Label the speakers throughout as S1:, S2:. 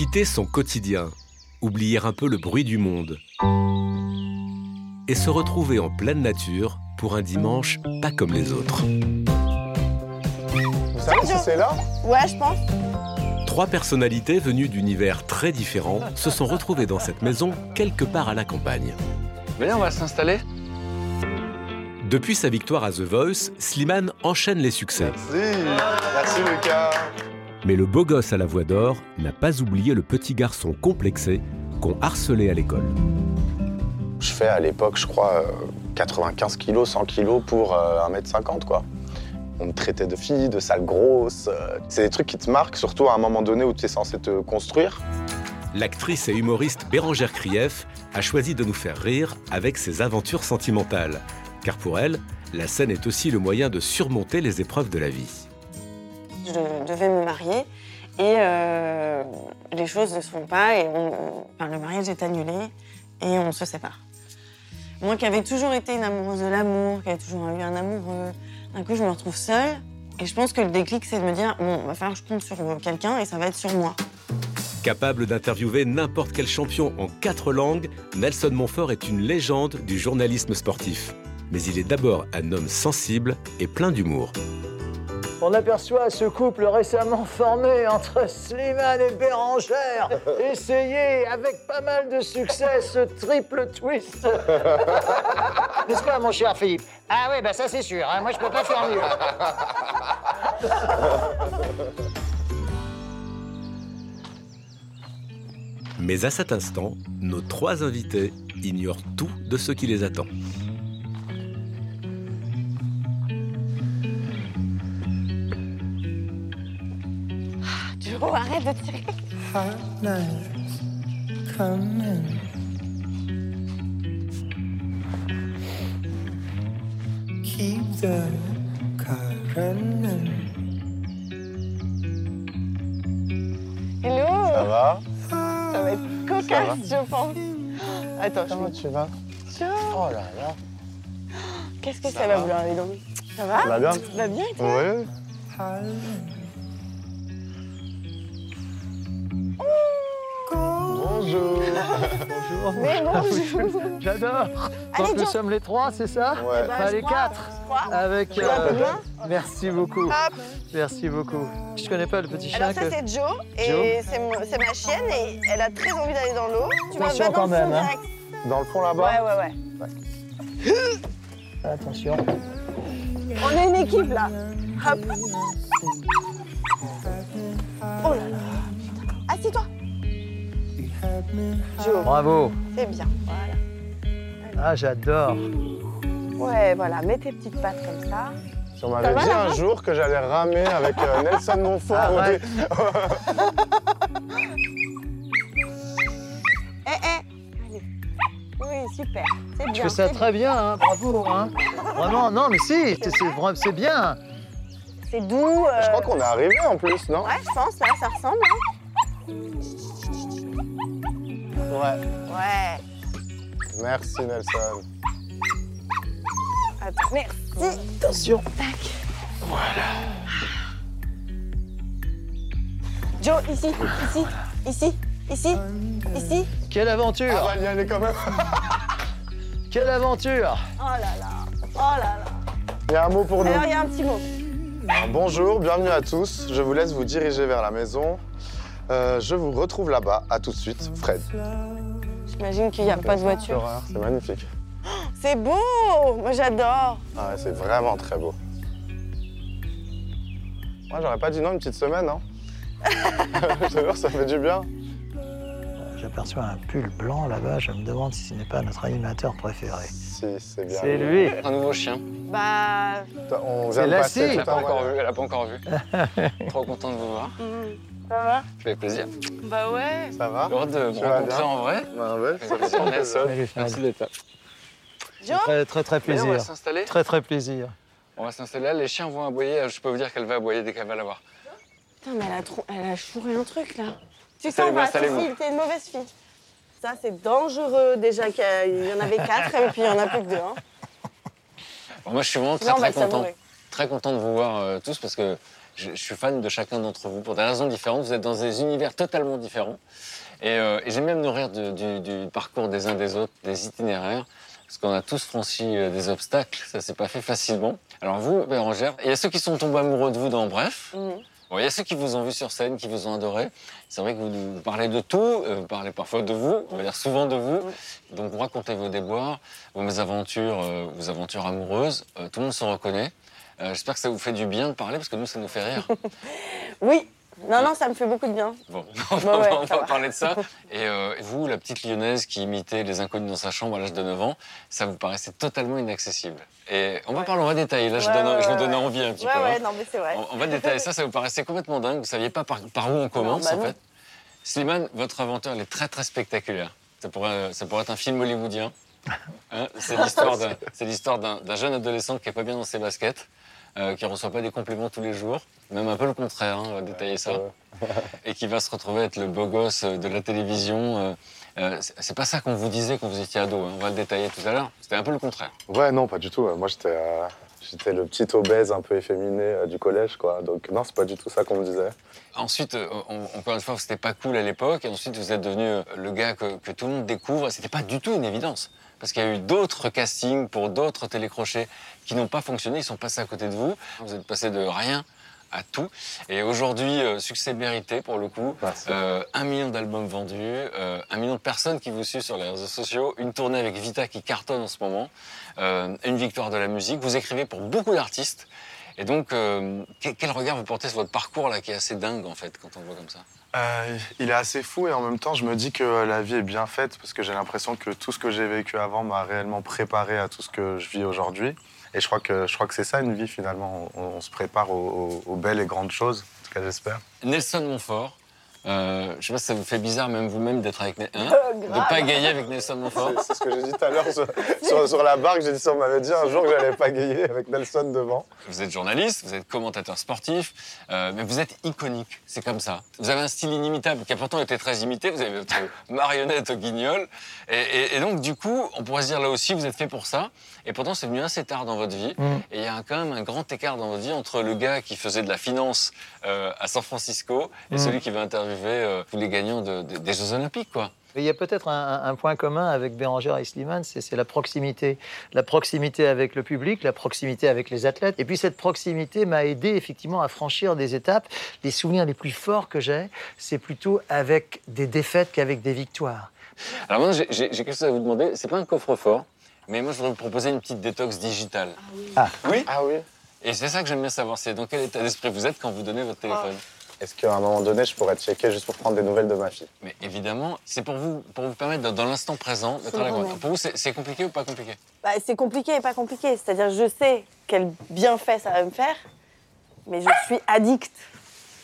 S1: Quitter son quotidien, oublier un peu le bruit du monde et se retrouver en pleine nature pour un dimanche pas comme les autres.
S2: Vous savez si c'est là?
S3: Ouais, je pense.
S1: Trois personnalités venues d'univers très différents se sont retrouvées dans cette maison quelque part à la campagne.
S2: Venez, on va s'installer.
S1: Depuis sa victoire à The Voice, Slimane enchaîne les succès.
S2: Merci. Merci Lucas.
S1: Mais le beau gosse à la voix d'or n'a pas oublié le petit garçon complexé qu'on harcelait à l'école.
S2: Je fais à l'époque, je crois, euh, 95 kilos, 100 kilos pour euh, 1m50, quoi. On me traitait de fille, de sale grosse. euh, C'est des trucs qui te marquent, surtout à un moment donné où tu es censé te construire.
S1: L'actrice et humoriste Bérangère Krief a choisi de nous faire rire avec ses aventures sentimentales. Car pour elle, la scène est aussi le moyen de surmonter les épreuves de la vie.
S3: Je devais me marier et euh, les choses ne se font pas et le mariage est annulé et on se sépare. Moi qui avais toujours été une amoureuse de l'amour, qui avait toujours eu un amoureux, d'un coup je me retrouve seule et je pense que le déclic c'est de me dire bon, va falloir que je compte sur quelqu'un et ça va être sur moi.
S1: Capable d'interviewer n'importe quel champion en quatre langues, Nelson Montfort est une légende du journalisme sportif. Mais il est d'abord un homme sensible et plein d'humour.
S4: On aperçoit ce couple récemment formé entre Slimane et Bérangère. Essayez avec pas mal de succès ce triple twist. N'est-ce pas, mon cher Philippe? Ah oui, bah ça c'est sûr. hein. Moi, je peux pas faire mieux.
S1: Mais à cet instant, nos trois invités ignorent tout de ce qui les attend.
S3: Joe, arrête de tirer.
S5: Keep the car running.
S3: Hello
S2: Ça va
S3: Ça va être cocasse, je pense. Attends, je
S2: Comment
S3: me...
S2: tu vas?
S3: Joe,
S2: Oh là là.
S3: qu'est-ce que ça, va vouloir aller dans le... Ça va?
S2: Ça va bien?
S3: Ça va bien et toi?
S2: Oui. Bonjour.
S3: Mais bonjour
S4: J'adore.
S3: Allez,
S4: Donc nous sommes les trois, c'est ça
S2: Ouais.
S3: Bah,
S4: Enfin, les
S3: crois,
S4: quatre. Avec. Euh, Merci beaucoup.
S3: Hop.
S4: Merci beaucoup. Je connais pas le petit chien
S3: Alors ça
S4: que.
S3: c'est Joe et c'est ma chienne et elle a très envie d'aller dans l'eau. Tu vas
S4: Attention
S3: va dans
S4: quand
S3: le fond
S4: même, hein.
S3: direct.
S2: Dans le fond
S3: Ouais
S2: là-bas
S3: ouais ouais.
S4: Attention.
S3: On est une équipe là. Hop. Oh là là. Assieds-toi. Joe,
S4: Bravo.
S3: c'est bien. Voilà.
S4: Ah, j'adore.
S3: Ouais voilà, mets tes petites pattes comme ça.
S2: On m'avait
S3: va,
S2: dit un jour que j'allais ramer avec euh, Nelson Montfort.
S4: Arrête.
S3: Eh eh. Allez. Oui super, c'est bien.
S4: Tu fais ça très bien, hein. bravo. Hein. Vraiment, non, mais si, c'est bien.
S3: bien. C'est doux. euh,
S2: Je crois qu'on est arrivé en plus, non?
S3: Ouais, je pense là, ça ressemble. hein.
S2: Ouais.
S3: Ouais.
S2: Merci Nelson.
S3: Attends, merci.
S4: Attention.
S3: Tac. Joe, ici, ici, ici, ici, ici.
S4: Quelle aventure
S2: Ah, on va y aller quand même.
S4: Quelle aventure
S3: Oh là là, oh là là.
S2: Il y a un mot pour nous.
S3: Alors, il y a un petit mot.
S2: Bonjour, bienvenue à tous. Je vous laisse vous diriger vers la maison. Euh, je vous retrouve là-bas. À tout de suite, Fred.
S3: J'imagine qu'il n'y a pas de voiture.
S2: C'est magnifique.
S3: C'est beau Moi, j'adore.
S2: Ah ouais, c'est vraiment très beau. Moi, j'aurais pas dit non une petite semaine, hein. Jure, ça fait du bien.
S4: J'aperçois un pull blanc là-bas. Je me demande si ce n'est pas notre animateur préféré.
S2: Si, c'est bien.
S4: C'est lui.
S6: Un nouveau chien.
S3: Bah.
S2: On vient de passer.
S6: Elle l'a pas encore vu. Elle a pas encore vu. Trop content de vous voir.
S3: Ça va
S6: Ça fait plaisir.
S3: Bah ouais.
S2: Ça va
S6: Heureux de vous
S2: Tu vas
S6: rencontrer
S2: bien
S6: en vrai.
S2: Bah ouais,
S6: Ça fait plaisir, Merci d'être là.
S4: Très, très, très
S6: Allez, on va
S4: plaisir.
S6: s'installer.
S4: Très, très plaisir.
S6: On va s'installer là. Les chiens vont aboyer. Je peux vous dire qu'elle va aboyer dès qu'elle va l'avoir.
S3: Putain, mais elle a, trop... elle a chouré un truc là. Tu vas,
S6: installez-vous.
S3: Cécile, t'es une mauvaise fille. Ça, c'est dangereux déjà qu'il y en avait quatre et puis il y en a plus que deux. Hein.
S6: Bon, moi, je suis vraiment très
S3: on va
S6: très content. Très content de vous voir euh, tous parce que je, je suis fan de chacun d'entre vous pour des raisons différentes. Vous êtes dans des univers totalement différents. Et, euh, et j'aime même nourrir du, du- du parcours des uns des autres, des itinéraires, parce qu'on a tous franchi euh, des obstacles. Ça s'est pas fait facilement. Alors vous, Bérangère, il y a ceux qui sont tombés amoureux de vous dans Bref. Bon, il y a ceux qui vous ont vu sur scène, qui vous ont adoré. C'est vrai que vous parlez de tout, vous parlez parfois de vous, on va dire souvent de vous. Donc vous racontez vos déboires, vos mésaventures, euh, vos aventures amoureuses. Euh, tout le monde se reconnaît. Euh, J'espère que ça vous fait du bien de parler parce que nous, ça nous fait rire.
S3: Oui. Non, non, ça me fait beaucoup de bien.
S6: Bon, on va,
S3: Bah ouais,
S6: on va
S3: va.
S6: parler de ça. Et euh, vous, la petite lyonnaise qui imitait les inconnus dans sa chambre à l'âge de 9 ans, ça vous paraissait totalement inaccessible. Et on va
S3: Ouais.
S6: parler, on va détailler. Là, je,
S3: Ouais,
S6: donne,
S3: ouais,
S6: je vous
S3: ouais,
S6: donne
S3: ouais.
S6: envie un petit
S3: Ouais,
S6: peu.
S3: ouais,
S6: hein.
S3: non, mais c'est vrai.
S6: On, on va détailler ça, ça vous paraissait complètement dingue. Vous saviez pas par, par où on commence,
S3: bah
S6: en fait. Slimane, votre aventure, elle est très, très spectaculaire. Ça pourrait, ça pourrait être un film hollywoodien. Hein, c'est l'histoire d'un- jeune adolescent qui est pas bien dans ses baskets, euh, qui reçoit pas des compliments tous les jours, même un peu le contraire, hein, on va détailler ça, et qui va se retrouver être le beau gosse de la télévision. euh, euh, c'est- pas ça qu'on vous disait quand vous étiez ado, hein, on va le détailler tout à l'heure. C'était un peu le contraire.
S2: Ouais, non, pas du tout. Moi, j'étais euh, j'étais le petit obèse un peu efféminé euh, du collège, quoi. Donc, non, c'est pas du tout ça qu'on me disait.
S6: Ensuite, euh, on- encore une fois, c'était pas cool à l'époque. Et ensuite, vous êtes devenu euh, le gars que, tout le monde découvre. C'était pas du tout une évidence. Parce qu'il y a eu d'autres castings pour d'autres télécrochets qui n'ont pas fonctionné. Ils sont passés à côté de vous. Vous êtes passé de rien à tout. Et aujourd'hui, euh, succès mérité pour le coup. Euh, un million d'albums vendus, euh, un million de personnes qui vous suivent sur les réseaux sociaux, une tournée avec Vita qui cartonne en ce moment, euh, une victoire de la musique. Vous écrivez pour beaucoup d'artistes. Et donc, quel, quel regard vous portez sur votre parcours là, qui est assez dingue en fait, quand on le voit comme ça?
S2: Euh, il est assez fou et en même temps, je me dis que la vie est bien faite parce que j'ai l'impression que tout ce que j'ai vécu avant m'a réellement préparé à tout ce que je vis aujourd'hui. Et je crois que, je crois que c'est ça une vie finalement. On, se prépare aux belles et grandes choses, en tout cas j'espère.
S6: Nelson Montfort. Euh, je sais pas si ça vous fait bizarre même vous-même d'être avec hein de
S3: Grave.
S6: pas gagner avec Nelson Montfort.
S2: C'est ce que j'ai dit tout à l'heure sur, sur- sur la barque. J'ai dit ça, on m'avait dit un jour que j'allais pas gayer avec Nelson devant.
S6: Vous êtes journaliste, vous êtes commentateur sportif, euh, mais vous êtes iconique. C'est comme ça. Vous avez un style inimitable qui a pourtant été très imité. Vous avez votre marionnette au guignol. Et, et- et donc, du coup, on pourrait se dire là aussi, vous êtes fait pour ça. Et pourtant, c'est venu assez tard dans votre vie.
S4: Mm.
S6: Et il y a quand même un grand écart dans votre vie entre le gars qui faisait de la finance euh, à San Francisco et
S4: Mm.
S6: celui qui va interviewer euh, tous les gagnants de- de- des Jeux Olympiques, quoi.
S4: Il y a peut-être un, un point commun avec Bérangère et Slimane, c'est la proximité. La proximité avec le public, la proximité avec les athlètes. Et puis cette proximité m'a aidé effectivement à franchir des étapes. Les souvenirs les plus forts que j'ai, c'est plutôt avec des défaites qu'avec des victoires.
S6: Alors moi, j'ai quelque chose à vous demander. C'est pas un coffre-fort, mais moi, je voudrais vous proposer une petite détox digitale.
S4: Ah.
S6: Oui
S2: Ah oui
S6: Et c'est ça que j'aime bien savoir, c'est dans quel état d'esprit vous êtes quand vous donnez votre téléphone.
S2: Est-ce qu'à un moment donné, je pourrais checker juste pour prendre des nouvelles de ma fille
S6: Mais évidemment, c'est pour vous, pour vous permettre, dans, dans l'instant présent, d'être à la. Pour vous, c'est compliqué ou pas compliqué?
S3: Bah, c'est compliqué et pas compliqué. C'est-à-dire, je sais quel bienfait ça va me faire, mais je suis addict.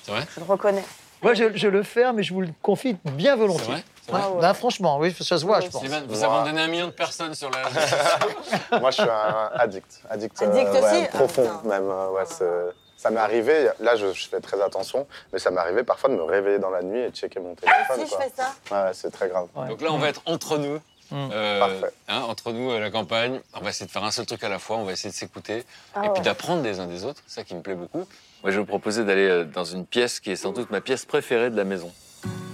S6: C'est vrai?
S3: Je le reconnais.
S4: Moi, je, je le fais, mais je vous le confie bien volontiers.
S6: vrai, C'est vrai?
S3: Ah ouais.
S4: Ben, franchement, oui, ça se voit, je pense.
S6: Sylvain, vous
S2: Wow.
S6: abandonnez un million de personnes sur la...
S2: Moi, je suis un addict. Addict, euh,
S3: Addict
S2: ouais,
S3: aussi?
S2: profond,
S3: Ah,
S2: même. euh, ouais, c'est- ça m'est arrivé, là, je, je fais très attention, mais ça m'est arrivé parfois de me réveiller dans la nuit et de checker mon téléphone.
S3: Ah, Si je fais ça,
S2: Ouais, c'est très grave.
S4: Ouais.
S6: Donc là, on va être entre nous.
S4: Mm.
S6: euh,
S2: Parfait.
S6: hein, entre nous à la campagne, on va essayer de faire un seul truc à la fois, on va essayer de s'écouter
S3: Ah
S6: et puis d'apprendre des uns des autres, c'est ça qui me plaît beaucoup. Moi, je vais vous proposer d'aller euh, dans une pièce qui est sans doute ma pièce préférée de la maison.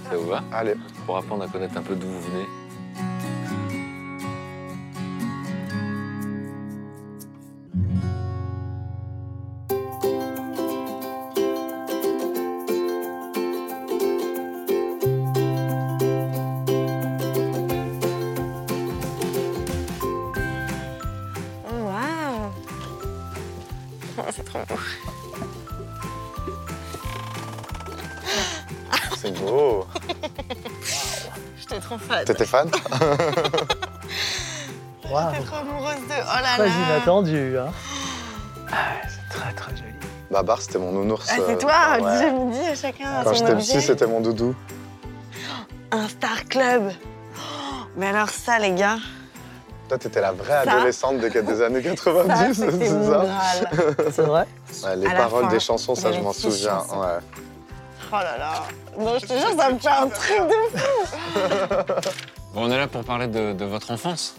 S6: Ça vous va?
S2: Allez,
S6: Pour apprendre à connaître un peu d'où vous venez.
S3: Fan.
S2: T'étais fan
S4: Waouh,
S3: J'étais trop amoureuse de. Oh là
S4: très
S3: là.
S4: inattendu. Hein. Ah, ouais, c'est très très joli.
S2: Babar, c'était mon nounours.
S3: Ah,
S2: euh,
S3: c'est toi,
S2: ouais.
S3: je me dis à chacun
S2: Quand j'étais petit, c'était mon doudou.
S3: Un Star Club. Oh, Mais alors ça, les gars,
S2: Toi, t'étais la vraie
S3: Ça.
S2: adolescente des, des années
S3: ça,
S2: 90,
S3: c'était
S2: c'est ça.
S4: C'est vrai
S2: Ouais, Les paroles
S3: fin,
S2: des chansons, ça, je m'en souviens.
S3: chansons.
S2: Ouais.
S3: Oh là là. Non, je te jure, ça me fait un truc de fou.
S6: Bon, on est là pour parler de, de votre enfance.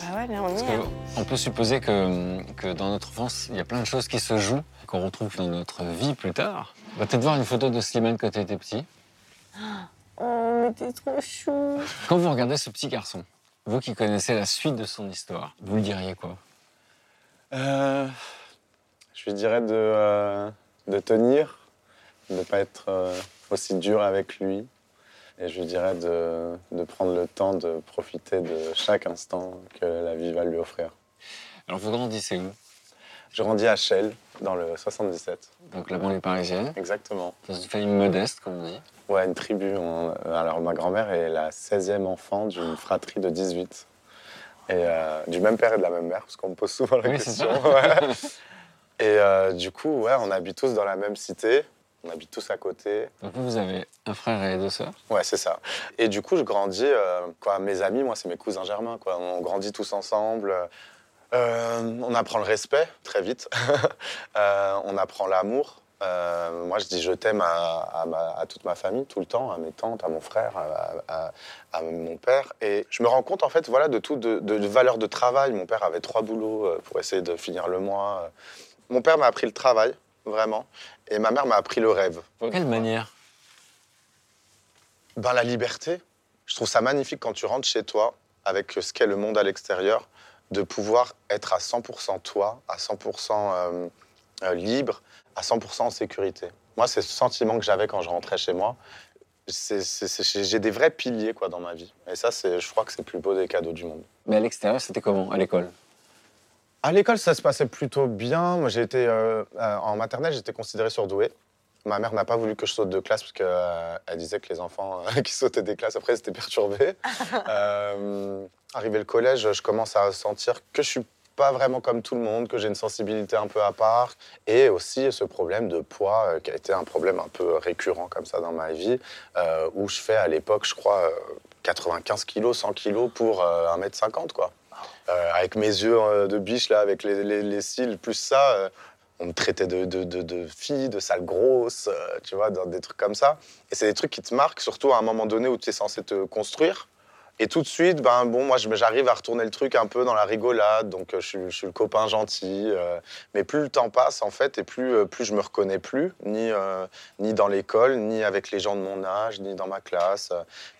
S3: Bah ouais, mais on
S6: Parce
S3: est.
S6: que
S3: hein.
S6: on peut supposer que, que dans notre enfance, il y a plein de choses qui se jouent, qu'on retrouve dans notre vie plus tard. On va peut-être voir une photo de Slimane quand tu étais petit.
S3: Oh, mais t'es trop chou.
S6: Quand vous regardez ce petit garçon, vous qui connaissez la suite de son histoire, vous lui diriez quoi?
S2: Euh, je lui dirais de, euh, de tenir, de ne pas être euh, aussi dur avec lui. Et je lui dirais de, de prendre le temps de profiter de chaque instant que la vie va lui offrir.
S6: Alors vous grandissez où?
S2: Je grandis à Chelles, dans le 77.
S6: Donc la banlieue parisienne,
S2: Exactement.
S6: dans une famille modeste, comme on dit.
S2: Ouais, une tribu. On- alors, ma grand-mère est la 16e enfant d'une fratrie de 18. Et euh, du même père et de la même mère, parce qu'on me pose souvent la
S6: Oui,
S2: question. ouais. Et euh, du coup, ouais, on habite tous dans la même cité. On habite tous à côté.
S6: Donc vous, avez un frère et deux sœurs?
S2: Ouais, c'est ça. Et du coup, je grandis. euh, quoi, mes amis, moi, c'est mes cousins germains. Quoi. On grandit tous ensemble. Euh, on apprend le respect très vite. Euh, on apprend l'amour. Moi, je dis je t'aime à, à ma- à toute ma famille, tout le temps, à mes tantes, à mon frère, à, mon père. Et je me rends compte, en fait, voilà, de tout, de, de, de valeur de travail. Mon père avait trois boulots pour essayer de finir le mois. Mon père m'a appris le travail, vraiment. Et ma mère m'a appris le rêve.
S6: De quelle manière?
S2: Ben, la liberté, je trouve ça magnifique quand tu rentres chez toi avec ce qu'est le monde à l'extérieur, de pouvoir être à 100% toi, à 100% euh, euh, libre, à 100% en sécurité. Moi, c'est ce sentiment que j'avais quand je rentrais chez moi. J'ai des vrais piliers quoi, dans ma vie. Et ça, je crois que c'est le plus beau des cadeaux du monde.
S6: Mais à l'extérieur, c'était comment? À l'école?
S2: À l'école, ça se passait plutôt bien. Moi, j'ai été euh, euh, en maternelle, j'étais considéré surdoué. Ma mère n'a pas voulu que je saute de classe parce qu'elle disait que les enfants euh, qui sautaient des classes après, c'était perturbés. euh, arrivé le collège, je commence à sentir que je suis pas vraiment comme tout le monde, que j'ai une sensibilité un peu à part, et aussi ce problème de poids euh, qui a été un problème un peu récurrent comme ça dans ma vie, euh, où je fais à l'époque, je crois, euh, 95 kilos, 100 kilos pour euh, 1m50, quoi. Euh, avec mes yeux euh, de biche, là, avec les, cils, plus ça, euh, on me traitait de, de, fille, de sale grosse, tu vois, des trucs comme ça. Et c'est des trucs qui te marquent, surtout à un moment donné où tu es censé te construire. Et tout de suite, ben bon, moi j'arrive à retourner le truc un peu dans la rigolade, donc euh, je, suis- je suis le copain gentil. euh, mais plus le temps passe en fait, et plus, euh, plus je me reconnais plus, ni, euh, ni dans l'école, ni avec les gens de mon âge, ni dans ma classe.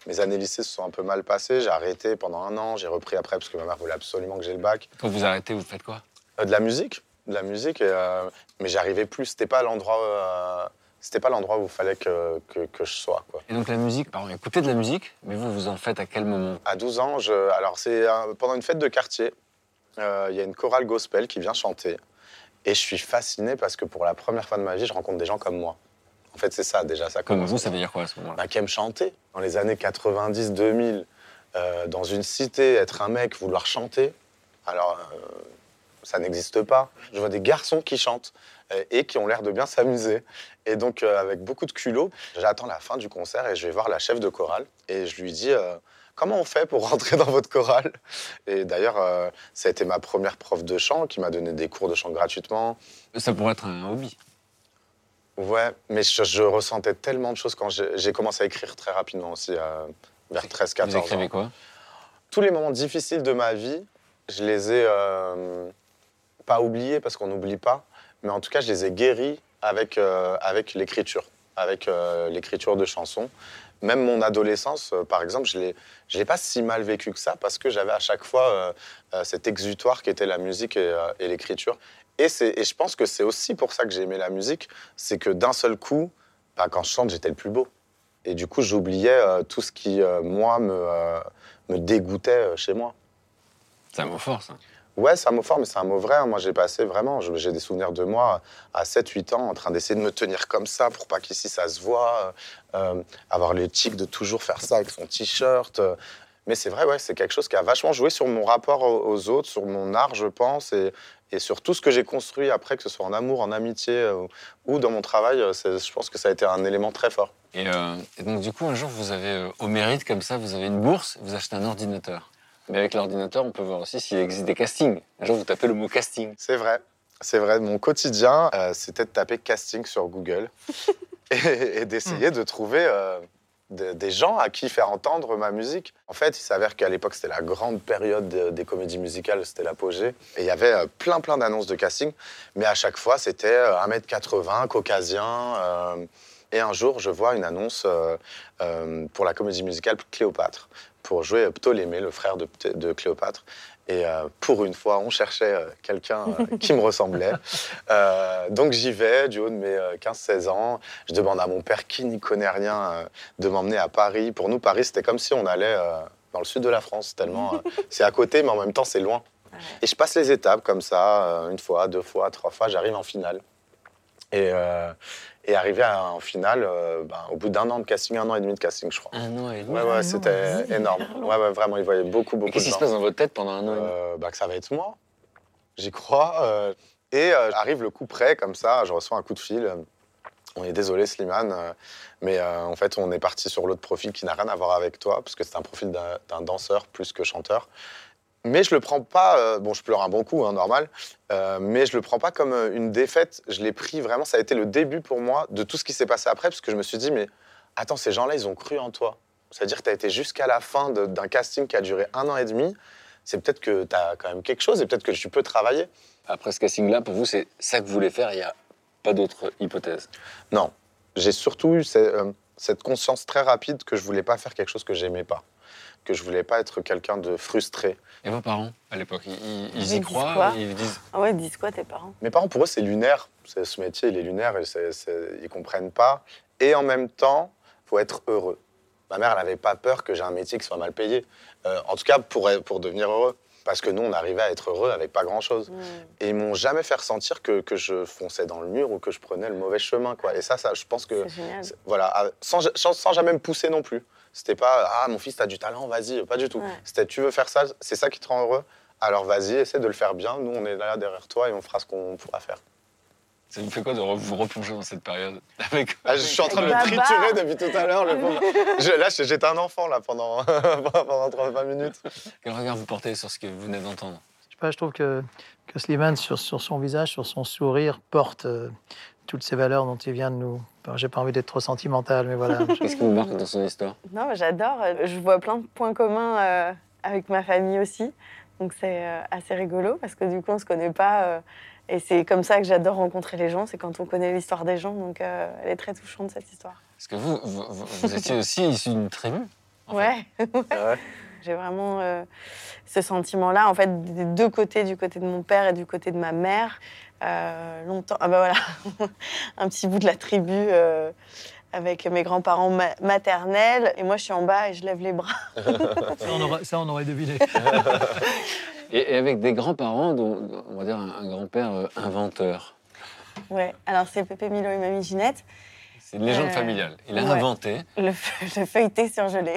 S2: Mes années lycée se sont un peu mal passées. J'ai arrêté pendant un an, j'ai repris après parce que ma mère voulait absolument que j'ai le bac.
S6: Quand vous arrêtez, vous faites quoi?
S2: Euh, de la musique, de la musique, mais j'arrivais plus. C'était pas l'endroit, c'était pas l'endroit où il fallait que, que, que je sois. Quoi.
S6: Et donc la musique, pardon, écoutez de la musique, mais vous, vous en faites à quel moment?
S2: À 12 ans, je, alors c'est euh, pendant une fête de quartier. euh, Il y a une chorale gospel qui vient chanter, et je suis fasciné parce que pour la première fois de ma vie, je rencontre des gens comme moi. En fait, c'est ça déjà. Ça
S6: Comme vous, ça veut dire quoi à ce moment-là?
S2: Bah, qui aiment chanter. Dans les années 90-2000, euh, dans une cité, être un mec, vouloir chanter, alors euh, ça n'existe pas. Je vois des garçons qui chantent et qui ont l'air de bien s'amuser. Et donc, euh, avec beaucoup de culot, j'attends la fin du concert et je vais voir la chef de chorale et je lui dis euh, Comment on fait pour rentrer dans votre chorale? Et d'ailleurs, euh, ça a été ma première prof de chant qui m'a donné des cours de chant gratuitement.
S6: Ça pourrait être un hobby.
S2: Ouais, mais je, je ressentais tellement de choses quand j'ai commencé à écrire très rapidement aussi, euh, vers 13-14
S6: Vous
S2: ans.
S6: écrivez quoi?
S2: Tous les moments difficiles de ma vie, je les ai euh, pas oubliés parce qu'on n'oublie pas, mais en tout cas, je les ai guéris avec, euh, avec l'écriture, avec euh, l'écriture de chansons. Même mon adolescence, euh, par exemple, je ne l'ai pas si mal vécu que ça parce que j'avais à chaque fois cet exutoire qui était la musique et, l'écriture. Et, et je pense que c'est aussi pour ça que j'ai aimé la musique, c'est que d'un seul coup, bah, quand je chante, j'étais le plus beau. Et du coup, j'oubliais tout ce qui, moi, me, me dégoûtait chez moi.
S6: C'est un mot fort, ça.
S2: Ouais, c'est un mot fort, mais c'est un mot vrai. hein. Moi, j'ai passé vraiment, j'ai des souvenirs de moi à 7-8 ans en train d'essayer de me tenir comme ça pour pas qu'ici ça se voit, euh, avoir les tics de toujours faire ça avec son t-shirt. euh. Mais c'est vrai, ouais, c'est quelque chose qui a vachement joué sur mon rapport aux, autres, sur mon art, je pense, et, sur tout ce que j'ai construit après, que ce soit en amour, en amitié euh, ou dans mon travail. euh, Je pense que ça a été un élément très fort.
S6: Et, euh, et donc, du coup, un jour, vous avez, euh, au mérite, comme ça, vous avez une bourse, vous achetez un ordinateur. Mais avec l'ordinateur, on peut voir aussi s'il existe des castings. Un jour, vous tapez le mot casting.
S2: C'est vrai. C'est vrai. Mon quotidien, euh, c'était de taper casting sur Google et, et d'essayer de trouver euh, de- des gens à qui faire entendre ma musique. En fait, il s'avère qu'à l'époque, c'était la grande période de- des comédies musicales, c'était l'apogée. Et il y avait euh, plein, plein d'annonces de casting. Mais à chaque fois, c'était euh, 1m80, caucasien. euh, et un jour, je vois une annonce euh, euh, pour la comédie musicale Cléopâtre, pour jouer Ptolémée, le frère de, Cléopâtre. Et euh, pour une fois, on cherchait euh, quelqu'un euh, qui me ressemblait. Donc j'y vais, du haut de mes euh, 15-16 ans. Je demande à mon père, qui n'y connaît rien, de m'emmener à Paris. Pour nous, Paris, c'était comme si on allait dans le sud de la France, tellement c'est à côté, mais en même temps, c'est loin. Et je passe les étapes comme ça, une fois, deux fois, trois fois, j'arrive en finale. Et, et arrivé à- en finale, euh, ben, au bout d'un an de casting, un an et demi de casting, je crois.
S6: Un an et demi.
S2: Ouais, ouais, c'était énorme. Ouais, ouais, vraiment, ils voyaient beaucoup,
S6: Et
S2: beaucoup de
S6: qu'est-ce qui se passe dans votre tête pendant un an et demi?
S2: Euh, bah, que ça va être moi. J'y crois. euh, et euh, arrive le coup près, comme ça, je reçois un coup de fil. On est désolé, Slimane, mais euh, en fait, on est parti sur l'autre profil qui n'a rien à voir avec toi, parce que c'est un profil d'un danseur plus que chanteur. Mais je le prends pas. euh, bon, je pleure un bon coup, hein, normal. euh, mais je le prends pas comme euh, une défaite. Je l'ai pris vraiment. Ça a été le début pour moi de tout ce qui s'est passé après, parce que je me suis dit, mais attends, ces gens-là, ils ont cru en toi. C'est-à-dire que tu as été jusqu'à la fin d'un casting qui a duré un an et demi. C'est peut-être que tu as quand même quelque chose et peut-être que tu peux travailler.
S6: Après ce casting-là, pour vous, c'est ça que vous voulez faire, il n'y a pas d'autre hypothèse.
S2: Non, j'ai surtout eu ce- euh, cette conscience très rapide que je voulais pas faire quelque chose que j'aimais pas, que je voulais pas être quelqu'un de frustré.
S6: Et vos parents, à l'époque, ils, ils- ils
S3: Ils
S6: y croient
S3: quoi
S6: Ils disent
S3: Ah ouais, disent quoi tes parents?
S2: Mes parents, pour eux, c'est lunaire. C'est- Ce métier, il est lunaire et c'est- c'est- ils comprennent pas. Et en même temps, faut être heureux. Ma mère, elle n'avait pas peur que j'ai un métier qui soit mal payé. Euh, en tout cas, pour, pour devenir heureux. Parce que nous, on arrivait à être heureux avec pas grand-chose.
S3: Hmm.
S2: Et ils m'ont jamais fait ressentir que, que je fonçais dans le mur ou que je prenais le mauvais chemin. Quoi. Et ça, ça, je pense que
S3: C'est génial.
S2: C'est- Voilà, ah, sans, sans, sans jamais me pousser non plus. C'était pas ah mon fils t'as du talent, vas-y, pas du tout.
S3: Ouais.
S2: C'était tu veux faire ça, c'est ça qui te rend heureux? Alors vas-y, essaie de le faire bien. Nous on est là derrière toi et on fera ce qu'on pourra faire.
S6: Ça vous fait quoi de re- vous replonger dans cette période? Avec...
S2: Ah, je suis en train de le triturer depuis tout à l'heure. le pauvre. Je- Là j'étais un enfant là pendant pendant 30 minutes.
S6: Quel regard vous portez sur ce que vous venez d'entendre?
S4: Je sais pas, je trouve que, que Slimane, sur, sur son visage, sur son sourire, porte euh, toutes ces valeurs dont il vient de nous. Enfin, J'ai pas envie d'être trop sentimental, mais voilà.
S6: Qu'est-ce qui vous marque dans son histoire?
S3: Non, j'adore. Je vois plein de points communs euh, avec ma famille aussi. Donc c'est euh, assez rigolo parce que du coup, on se connaît pas. euh, et c'est comme ça que j'adore rencontrer les gens, c'est quand on connaît l'histoire des gens. Donc euh, elle est très touchante, cette histoire.
S6: Parce que vous, vous, étiez aussi issu d'une tribu.
S3: Ouais.
S2: Ouais.
S3: J'ai vraiment euh, ce sentiment-là, en fait, des deux côtés, du côté de mon père et du côté de ma mère. Euh, longtemps, ah bah voilà, un petit bout de la tribu euh, avec mes grands-parents ma- maternels. Et moi, je suis en bas et je lève les bras.
S4: Ça, on aurait, ça, on aurait deviné.
S6: Et, et avec des grands-parents, dont, on va dire un, un grand-père euh, inventeur.
S3: Ouais, alors c'est Pépé Milo et Mamie Ginette.
S6: C'est une légende
S3: Euh,
S6: familiale. Il a
S3: ouais.
S6: inventé.
S3: Le, le feuilleté surgelé,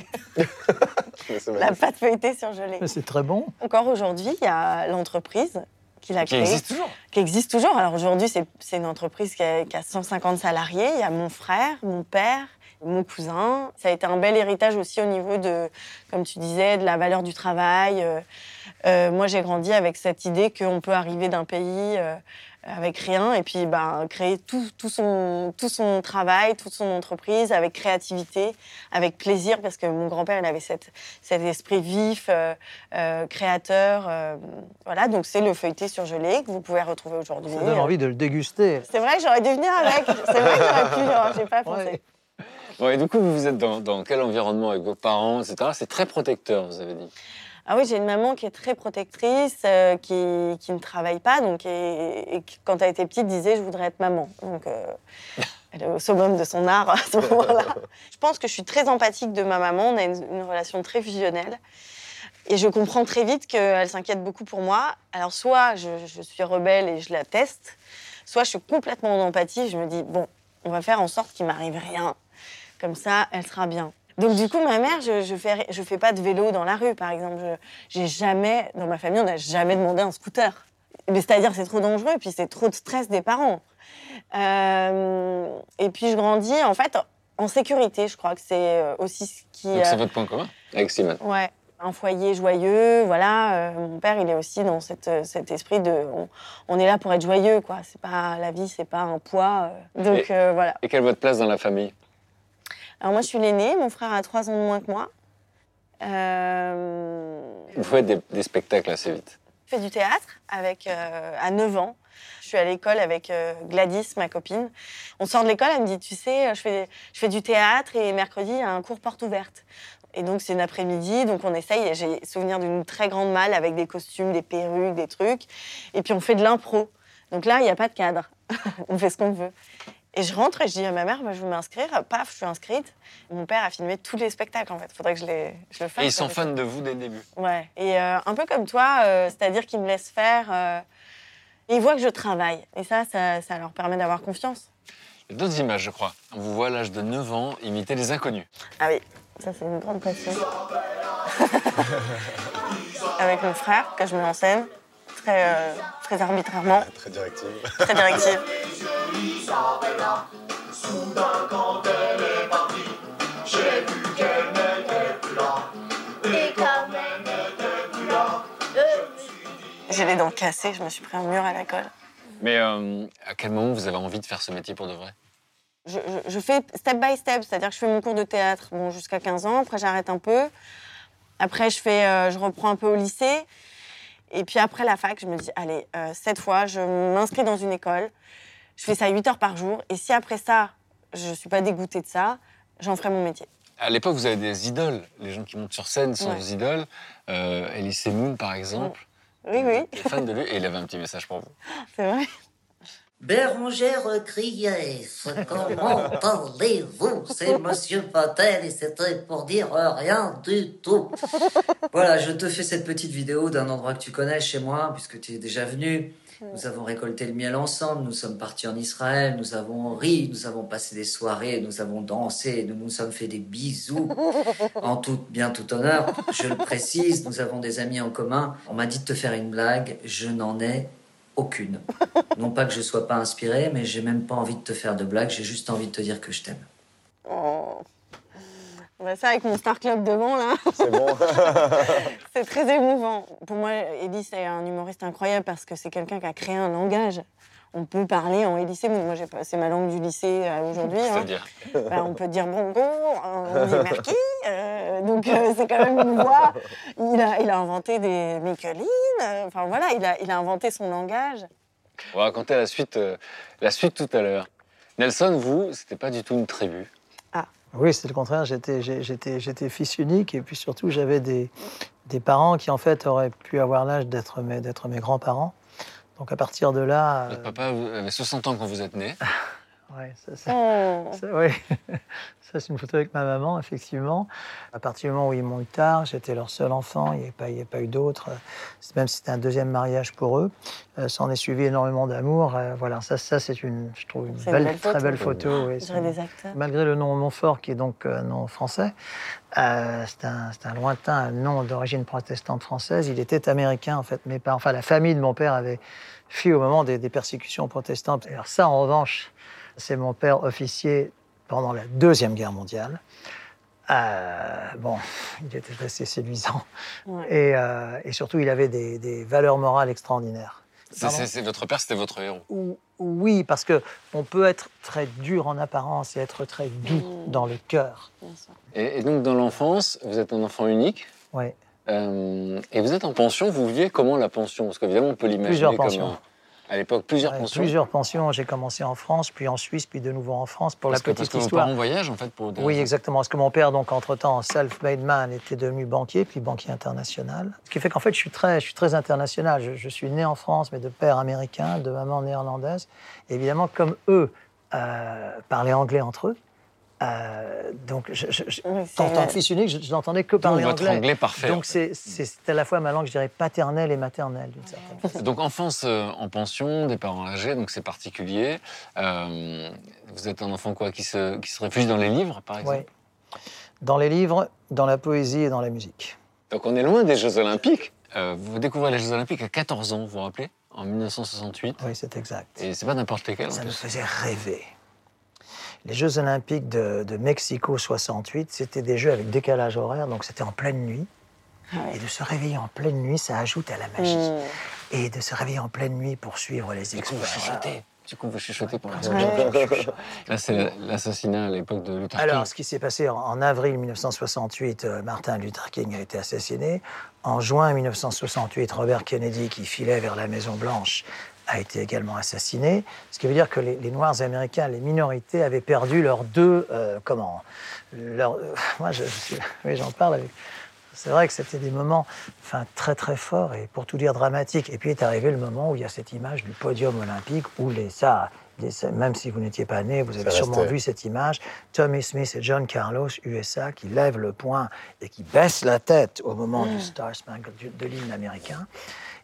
S3: la pâte feuilletée surgelée.
S4: Mais C'est très bon.
S3: Encore aujourd'hui, il y a l'entreprise qui l'a
S6: Qui
S3: créée.
S6: existe toujours.
S3: qui existe toujours. Alors aujourd'hui, c'est une entreprise qui a, qui a 150 salariés. Il y a mon frère, mon père, mon cousin. Ça a été un bel héritage aussi au niveau de, comme tu disais, de la valeur du travail. Euh, euh, moi, j'ai grandi avec cette idée qu'on peut arriver d'un pays euh, avec rien et puis ben, créer tout, tout, son, tout son travail, toute son entreprise avec créativité, avec plaisir, parce que mon grand-père, il avait cette, cet esprit vif, euh, euh, créateur. euh, voilà, donc c'est le feuilleté surgelé que vous pouvez retrouver aujourd'hui.
S4: Ça donne envie de le déguster.
S3: C'est vrai que j'aurais dû venir avec. C'est vrai que j'aurais pu, genre, j'ai pas pensé.
S4: Ouais.
S6: Bon, et du coup, vous vous êtes dans, dans quel environnement avec vos parents, etc. C'est très protecteur, vous avez dit.
S3: Ah oui, j'ai une maman qui est très protectrice, euh, qui, qui ne travaille pas, donc, et, et qui, quand elle était petite, disait je voudrais être maman. Donc, euh, elle est au summum de son art à ce moment-là. Je pense que je suis très empathique de ma maman, on a une, une relation très fusionnelle. Et je comprends très vite qu'elle s'inquiète beaucoup pour moi. Alors, soit je, je suis rebelle et je la teste, soit je suis complètement en empathie. Je me dis, bon, on va faire en sorte qu'il m'arrive rien. Comme ça, elle sera bien. Donc, du coup, ma mère, je, je fais, je fais pas de vélo dans la rue, par exemple. Je- J'ai jamais, dans ma famille, on n'a jamais demandé un scooter. Mais c'est-à-dire, c'est trop dangereux, puis c'est trop de stress des parents. Euh, et puis, je grandis, en fait, en sécurité. Je crois que c'est euh, aussi ce qui.
S6: Donc c'est
S3: euh,
S6: votre point commun avec Simone.
S3: Ouais, un foyer joyeux, voilà. euh, mon père, il est aussi dans cette, cet esprit de, on, on est là pour être joyeux, quoi. C'est pas la vie, c'est pas un poids. euh. donc
S6: Et-
S3: euh, voilà.
S6: Et quelle est votre place dans la famille?
S3: Alors moi, je suis l'aînée. Mon frère a trois ans de moins que moi. Euh,
S6: Vous faites des, des spectacles assez vite.
S3: Je fais du théâtre avec, euh, à 9 ans. Je suis à l'école avec euh, Gladys, ma copine. On sort de l'école, elle me dit, tu sais, je fais, je fais du théâtre et mercredi, il y a un cours porte ouverte. Et donc, c'est une après-midi, donc on essaye. J'ai souvenir d'une très grande malle avec des costumes, des perruques, des trucs. Et puis, on fait de l'impro. Donc là, il n'y a pas de cadre. on fait ce qu'on veut. Et je rentre et je dis à ma mère, bah, je veux m'inscrire. Paf, je suis inscrite. Mon père a filmé tous les spectacles, en fait. Faudrait que je, les, je le fasse.
S6: Et ils sont fans de vous dès le début.
S3: Ouais. Et euh, un peu comme toi, euh, c'est-à-dire qu'ils me laissent faire. euh, et ils voient que je travaille. Et ça, ça, ça leur permet d'avoir confiance.
S6: Il y a d'autres images, je crois. On vous voit à l'âge de 9 ans imiter les inconnus.
S3: Ah oui, ça, c'est une grande passion. Avec mon frère, que je mets en scène, très, euh, très arbitrairement,
S2: Très directive.
S3: très directive. J'ai les dents cassées, je me suis pris un mur à la colle.
S6: Mais euh, à quel moment vous avez envie de faire ce métier pour de vrai?
S3: Je, je- je fais step by step, c'est-à-dire que je fais mon cours de théâtre bon, jusqu'à 15 ans, après j'arrête un peu. Après, je, fais, euh, je reprends un peu au lycée. Et puis après la fac, je me dis, allez, euh, cette fois, je m'inscris dans une école. Je fais ça 8 heures par jour. Et si après ça, je ne suis pas dégoûtée de ça, j'en ferai mon métier.
S6: À l'époque, vous avez des idoles. Les gens qui montent sur scène sont
S3: Ouais.
S6: vos idoles. Euh, Elie Moon, par exemple.
S3: Oui, oui,
S6: fan de lui et il avait un petit message pour vous.
S3: c'est vrai.
S7: Bérangère Criès, comment parlez-vous C'est Monsieur Patel et c'était pour dire rien du tout. Voilà, je te fais cette petite vidéo d'un endroit que tu connais chez moi, puisque tu es déjà venu. Nous avons récolté le miel ensemble, nous sommes partis en Israël, nous avons ri, nous avons passé des soirées, nous avons dansé, nous nous sommes fait des bisous. En tout bien tout honneur, je le précise, nous avons des amis en commun. On m'a dit de te faire une blague, je n'en ai aucune. Non pas que je sois pas inspiré, mais j'ai même pas envie de te faire de blagues, j'ai juste envie de te dire que je t'aime.
S3: Oh. Bah, ça, avec mon Star Club devant, là.
S2: C'est bon.
S3: C'est très émouvant. Pour moi, Eddie, c'est un humoriste incroyable parce que c'est quelqu'un qui a créé un langage. On peut parler en lycée, moi j'ai pas- c'est ma langue du lycée euh, aujourd'hui. hein. Ben, on peut dire bonjour, euh, on dit merci. euh, donc euh, c'est quand même une voix. Il a, il a inventé des Michelin. euh, Enfin voilà, il a, il a inventé son langage.
S6: On va raconter la suite, euh, la suite tout à l'heure. Nelson, vous, c'était pas du tout une tribu.
S4: Oui, c'est le contraire. J'étais, j'ai- j'étais, j'étais fils unique et puis surtout j'avais des, des parents qui en fait auraient pu avoir l'âge d'être mes, d'être mes grands-parents. Donc à partir de là,
S6: Votre papa avait 60 ans quand vous êtes né.
S4: ouais, ça, ça-
S3: Oh.
S4: ça- oui. ça c'est une photo avec ma maman effectivement. À partir du moment où ils m'ont eu tard, j'étais leur seul enfant. Il n'y avait pas, avait eu d'autres. C'est- Même si c'était un deuxième mariage pour eux, euh, ça en est suivi énormément d'amour. Euh, voilà, ça, ça c'est une, je trouve une belle, très belle photo.
S3: des acteurs.
S4: Malgré le nom Montfort, qui est donc un nom français, euh, c'est un, lointain nom d'origine protestante française. Il était américain, en fait. Parents, enfin, la famille de mon père avait fui au moment des, des persécutions protestantes. Alors ça, en revanche, c'est mon père officier pendant la Deuxième Guerre mondiale. Euh, bon, il était assez séduisant.
S3: Ouais.
S4: Et, euh, et surtout, il avait des, des valeurs morales extraordinaires.
S6: C'est-
S4: Pardon
S6: c'est- c'est- votre père, c'était votre héros.
S4: Ou- Oui, parce que on peut être très dur en apparence et être très doux
S3: Mm.
S4: dans le cœur.
S6: Et, et donc, dans l'enfance, vous êtes un enfant unique.
S4: Oui.
S6: euh, et vous êtes en pension. Vous viviez comment la pension? Parce qu'évidemment, on peut l'imaginer
S4: Plusieurs
S6: comme
S4: pensions.
S6: un- à l'époque plusieurs
S4: Ouais,
S6: pensions.
S4: Plusieurs pensions. J'ai commencé en France, puis en Suisse, puis de nouveau en France pour
S6: parce
S4: la
S6: que, parce
S4: petite
S6: que vos
S4: histoire.
S6: parents voyagent en fait pour. des
S4: Oui, exactement. Parce que mon père, donc, entre-temps, self-made man, était devenu banquier, puis banquier international. Ce qui fait qu'en fait, je suis très, je suis très international. Je, je suis né en France, mais de père américain, de maman néerlandaise. Et évidemment, comme eux euh, parlaient anglais entre eux, Euh, donc, je, je, je-
S3: Oui, c'est-
S4: t'entends fils unique, je, je n'entendais que parler
S6: votre
S4: anglais.
S6: anglais parfait, en
S4: Donc, c'est à la fois ma langue, je dirais, paternelle et maternelle, d'une certaine façon.
S6: Donc enfance euh, en pension, des parents âgés, donc c'est particulier. Euh, vous êtes un enfant quoi qui se, qui se réfugie dans les livres, par exemple?
S4: Ouais. Dans les livres, dans la poésie et dans la musique.
S6: Donc on est loin des Jeux Olympiques. Euh, vous découvrez les Jeux Olympiques à 14 ans, vous vous rappelez? En 1968.
S4: Oui, c'est exact.
S6: Et c'est pas n'importe lesquels. en
S4: Ça me
S6: plus.
S4: faisait rêver. Les Jeux Olympiques de, de Mexico 68, c'était des jeux avec décalage horaire, donc c'était en pleine nuit. Et de se réveiller en pleine nuit, ça ajoute à la magie.
S3: Mm.
S4: Et de se réveiller en pleine nuit pour suivre les
S6: Du coup,
S4: exploits.
S6: Du coup, vous chuchotez pour
S4: Ouais.
S6: Là, c'est la- l'assassinat à l'époque de Luther
S4: Alors,
S6: King.
S4: ce qui s'est passé en, en avril 1968, euh, Martin Luther King a été assassiné. En juin 1968, Robert Kennedy, qui filait vers la Maison-Blanche, a été également assassiné. Ce qui veut dire que les, les Noirs américains, les minorités, avaient perdu leurs deux. euh, comment leurs- euh, Moi, je, je suis- oui, j'en parle avec. C'est vrai que c'était des moments enfin, très très forts et pour tout dire dramatiques. Et puis est arrivé le moment où il y a cette image du podium olympique où les ça, même si vous n'étiez pas né, vous avez sûrement vu cette image. Tommy Smith et John Carlos, USA, qui lèvent le poing et qui baissent la tête au moment du Star Spangled de l'hymne américain.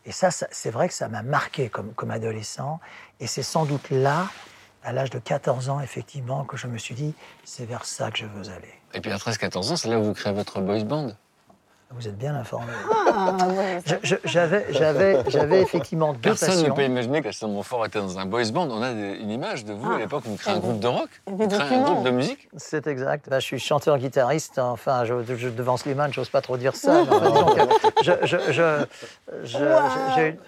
S4: Et ça, c'est vrai que ça m'a marqué comme, comme adolescent. Et c'est sans doute là, à l'âge de 14 ans, effectivement, que je me suis dit, c'est vers ça que je veux aller.
S6: Et puis à 13-14 ans, c'est là où vous créez votre boys band.
S4: Vous êtes bien informé.
S3: Ah, ouais,
S4: J'avais, j'avais, j'avais effectivement deux
S6: Personne ne
S4: passions.
S6: peut imaginer que Gaston Montfort était dans un boys band. On a des- une image de vous à
S3: Ah.
S6: l'époque où vous créez un groupe de rock, vous créez un groupe de musique.
S4: C'est exact. Bah, je suis chanteur-guitariste. Enfin, je, je- devant Slimane, j'ose pas trop dire ça. que je, je, je, je- je- j'ai-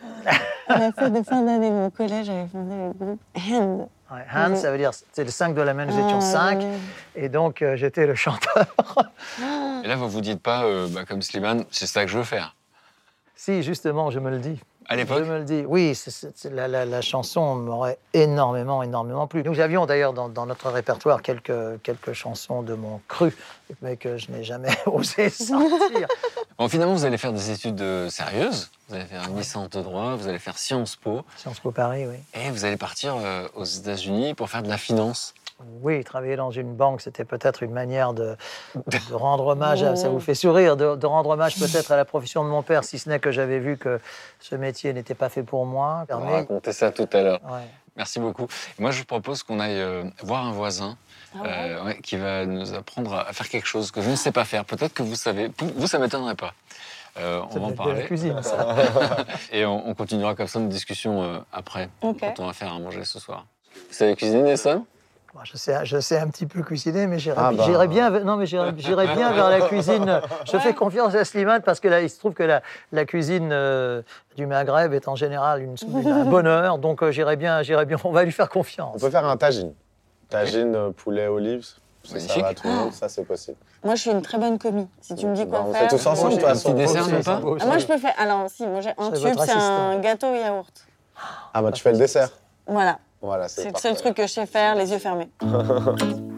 S3: À la fête de fin d'année de mon collège, j'avais fondé le groupe Hand.
S4: Ouais, Hans, ça veut dire c'est le 5 de la main, nous étions
S3: Ah,
S4: 5.
S3: ouais.
S4: Et donc, euh, j'étais le chanteur.
S6: Et là, vous vous dites pas, euh, bah, comme Slimane, c'est ça que je veux faire.
S4: si, justement, je me le dis.
S6: À l'époque
S4: Je me le dis. Oui, la, la- la chanson m'aurait énormément, énormément plu. Nous avions d'ailleurs dans, dans notre répertoire quelques, quelques chansons de mon cru, mais que je n'ai jamais osé sortir.
S6: Bon, finalement, vous allez faire des études euh, sérieuses. Vous allez faire une licence de droit, vous allez faire Sciences Po,
S4: Sciences Po Paris, oui.
S6: et vous allez partir euh, aux États-Unis pour faire de la finance.
S4: Oui, travailler dans une banque, c'était peut-être une manière de, de rendre hommage, à, ça vous fait sourire, de, de rendre hommage peut-être à la profession de mon père, si ce n'est que j'avais vu que ce métier n'était pas fait pour moi.
S6: On va raconter ça tout à l'heure.
S4: ouais.
S6: Merci beaucoup. Moi, je vous propose qu'on aille euh, voir un voisin
S3: Ah ouais
S6: euh, ouais, qui va nous apprendre à faire quelque chose que je ne sais pas faire. Peut-être que vous savez. Vous, ça m'étonnerait pas. Euh,
S4: Ça
S6: on va en
S4: de la
S6: parler.
S4: cuisine, ça.
S6: Et on, on continuera comme ça notre discussion euh, après, quand on va faire à manger ce soir. Vous savez cuisiner, Nelson
S4: Moi, je, sais, je sais un petit peu cuisiner, mais j'irai
S2: Ah bah.
S4: bien, vers- non, mais j'irai bien vers la cuisine. Je fais confiance à Slimane parce que là, il se trouve que la, la cuisine euh, du Maghreb est en général une, une- un bonheur, donc euh, j'irai bien, j'irai bien. On va lui faire
S2: On
S4: confiance.
S2: peut faire un tagine. Tagine, euh, poulet, olives. Ça va tout le monde, ça c'est possible.
S3: Moi, je suis une très bonne commis. Si tu me dis quoi
S2: Bah, on
S3: faire.
S2: fait tous ensemble, façon.
S6: Un petit dessert, pas.
S3: Ah, moi, je peux faire. Alors, si, moi, j'ai un tube, c'est un gâteau au yaourt.
S2: Ah bah tu fais le dessert.
S3: Voilà.
S2: Voilà,
S3: C'est le seul truc que je sais faire, les yeux fermés.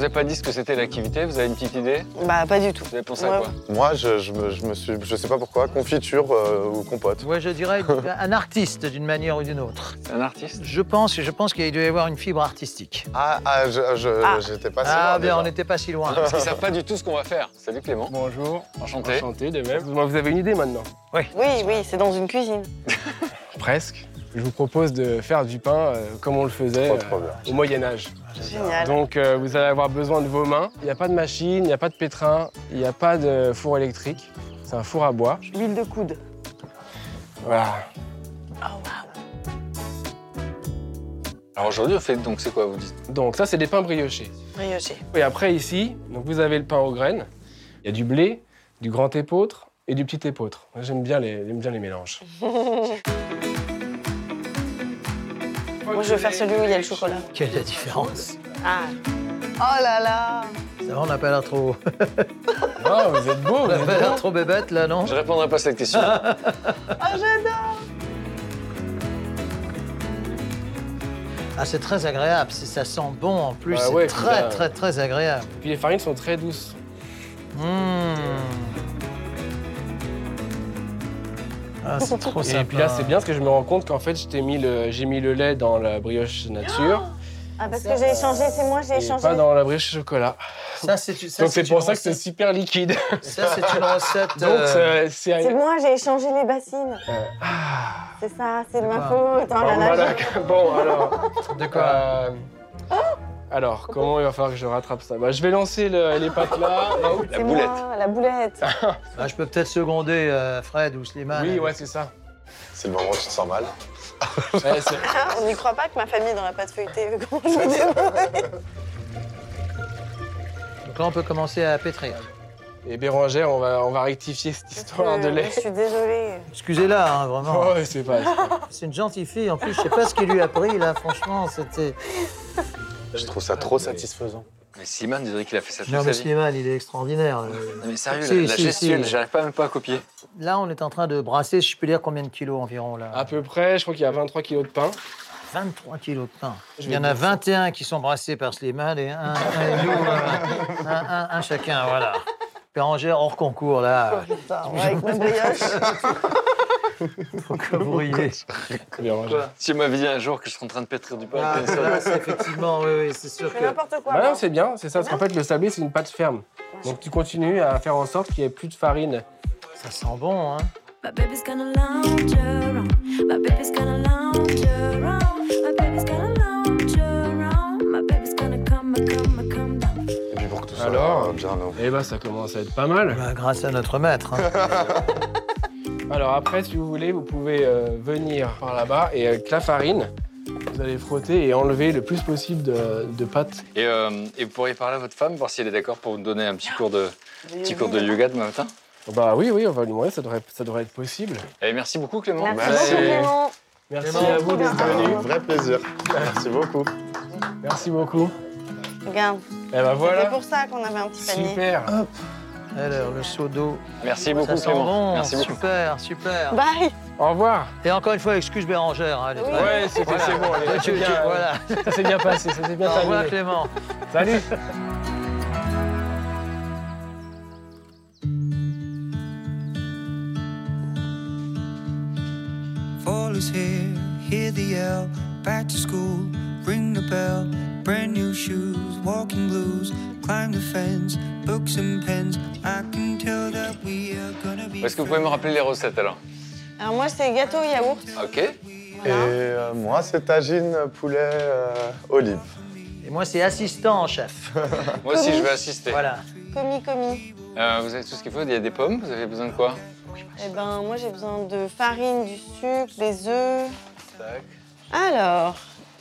S6: vous ai pas dit ce que c'était l'activité. Vous avez une petite idée
S3: Bah, pas du tout.
S6: Vous avez pensé à quoi?
S2: Moi, je, je me, je me suis, je sais pas pourquoi, confiture euh, ou compote.
S4: Ouais, je dirais un artiste d'une manière ou d'une autre.
S6: Un artiste?
S4: Je pense, je pense qu'il doit y avoir une fibre artistique.
S2: Ah, ah,
S3: Ah.
S2: j'étais pas si
S4: Ah,
S2: loin,
S4: bien, on n'était pas si loin.
S6: Parce qu'ils savent pas du tout ce qu'on va faire. Salut Clément.
S8: Bonjour.
S6: Enchanté.
S8: Enchanté de même. Moi, vous avez une idée maintenant
S3: Oui, oui, c'est dans une cuisine.
S8: Presque. Je vous propose de faire du pain euh, comme on le faisait euh, au Moyen Âge.
S3: Génial.
S8: Donc euh, vous allez avoir besoin de vos mains. Il n'y a pas de machine, il n'y a pas de pétrin, il n'y a pas de four électrique. C'est un four à bois.
S3: L'huile de coude.
S8: Voilà.
S6: Alors aujourd'hui, on fait donc c'est quoi vous dites?
S8: Donc ça, c'est des pains briochés.
S3: Brioché.
S8: Et après ici, donc vous avez le pain aux graines. Il y a du blé, du grand épeautre et du petit épeautre. Moi, J'aime bien les, j'aime bien les mélanges.
S3: Moi, je veux faire celui où il y a le chocolat.
S4: Quelle est la différence
S3: Ah. Oh là là.
S4: Ça va, on n'a pas l'air trop,
S8: Ah, vous êtes beau,
S4: on
S8: vous
S4: n'a pas l'air trop bébête là, non
S6: Je répondrai pas à cette question.
S3: Oh, j'adore.
S4: Ah, c'est très agréable. Ça sent bon en plus.
S8: Bah
S4: c'est
S8: ouais,
S4: très, très, très agréable.
S8: Puis les farines sont très douces.
S4: Mmh. Ah, c'est trop
S8: Et puis là, c'est bien parce que je me rends compte qu'en fait, mis le- j'ai mis le lait dans la brioche nature
S3: Ah, parce que j'ai échangé, c'est moi, j'ai échangé.
S8: pas dans la brioche chocolat.
S4: Ça, c'est
S8: Donc c'est pour
S4: une
S8: ça que c'est
S4: recette-
S8: super liquide.
S4: Ça, c'est une recette.
S8: Donc
S4: euh,
S8: c'est-
S3: moi, j'ai échangé les bassines.
S8: Euh,
S3: C'est ça, c'est de ma faute. Oh
S8: Bon, alors.
S4: De quoi
S8: euh, Alors, comment il va falloir que je rattrape ça? Bah, Je vais lancer le- les pâtes là.
S3: C'est moi, la boulette.
S4: Ah, Je peux peut-être seconder euh, Fred ou Slimane.
S8: Oui, ouais, c'est ça.
S2: C'est le moment où tu te sens mal.
S8: Ouais, c'est-
S3: Ah, on n'y croit pas que ma famille n'aurait pas de feuilleté. Comment je me débrouille
S4: Donc là, on peut commencer à pétrir.
S8: Et Bérangère, on va, on va rectifier cette histoire de lait.
S3: Je suis désolée.
S4: Excusez-la, hein, vraiment.
S8: Oh, ouais, c'est pas. c'est pas-
S4: C'est une gentille fille. En plus, je sais pas ce qu'il lui a pris, là. Franchement, c'était.
S2: Je trouve ça trop satisfaisant.
S6: Mais Simon dirait qu'il a fait ça toute
S4: Non,
S6: sa
S4: mais
S6: vie.
S4: Slimane, il est extraordinaire.
S6: Non, mais sérieux,
S4: Si,
S6: la, la
S4: si,
S6: gestuelle,
S4: si.
S6: j'arrive pas même pas à copier.
S4: Là, on est en train de brasser, si je peux dire, combien de kilos environ, là?
S8: À peu près, je crois qu'il y a 23 kilos de pain.
S4: 23 kilos de pain.
S8: Je
S4: Il y en a
S8: dire ça.
S4: 21 qui sont brassés par Slimane et un, un, et nous, euh, un, un- un chacun, voilà. Bérangère hors concours, là.
S3: Putain, ouais, avec ma brioche.
S4: Que vous riez.
S6: Si on m'avait dit un jour que je serais en train de pétrir du pain,
S4: Ah, là, c'est effectivement, oui, oui, c'est sûr que.
S3: n'importe quoi.
S8: Bah non, c'est bien, c'est ça. Parce qu'en fait, le sablé, c'est une pâte ferme. Donc tu continues à faire en sorte qu'il n'y ait plus de farine.
S4: Ça sent bon, hein.
S9: My baby's gonna lounge around. My baby's gonna lounge around. My baby's gonna lounge around. My baby's gonna come, come, come down.
S2: Et puis pour que tout soit
S8: Alors
S2: bien
S8: Et bah, ça commence à être pas mal.
S4: Bah, grâce à notre maître. hein.
S8: Alors après, si vous voulez, vous pouvez euh, venir par là-bas et avec la farine, vous allez frotter et enlever le plus possible de, de pâte.
S6: Et, euh, et vous pourriez parler à votre femme, voir si elle est d'accord pour vous donner un petit cours de, petit cours de yoga demain matin.
S8: Bah oui, oui, on va lui demander, ça devrait, ça devrait être possible.
S6: Et merci beaucoup Clément.
S3: Merci
S8: Merci.
S3: beaucoup, Clément.
S8: Merci à vous d'être venu.
S2: Vrai plaisir. Merci beaucoup.
S8: Merci beaucoup.
S3: Regarde,
S8: Et bah
S3: c'est
S8: voilà.
S3: pour ça qu'on avait un petit panier.
S8: Super.
S4: Alors, le seau d'eau.
S6: Merci beaucoup
S4: Ça sent
S6: Clément.
S4: bon.
S6: Merci beaucoup.
S4: Super, super.
S3: Bye
S8: Au revoir.
S4: Et encore une fois, excuse Bérangère. hein, très-
S8: Ouais, c'était
S4: Voilà.
S8: c'est bon. allez,
S4: Tu-
S8: c'est
S4: tu-
S8: bien,
S4: voilà.
S8: Ça s'est bien passé, ça s'est bien
S4: Au revoir. Clément.
S8: Salut.
S5: Fall is here, hear the yell. Back to school, ring the bell. Brand new shoes, walking blues. Climb the fence, books and pens. I can tell that we are gonna be.
S6: Est-ce que vous pouvez me rappeler les recettes alors
S3: Alors moi, c'est gâteau au yaourt.
S6: Ok.
S2: Et euh, moi, c'est tagine, poulet, euh, olive.
S4: Et moi, c'est assistant en chef.
S6: Moi aussi je vais assister.
S4: Voilà.
S3: Commis, commis.
S6: Euh, vous avez tout ce qu'il faut, il y a des pommes, vous avez besoin de quoi
S3: Eh ben, moi, j'ai besoin de farine, du sucre, des œufs. Alors,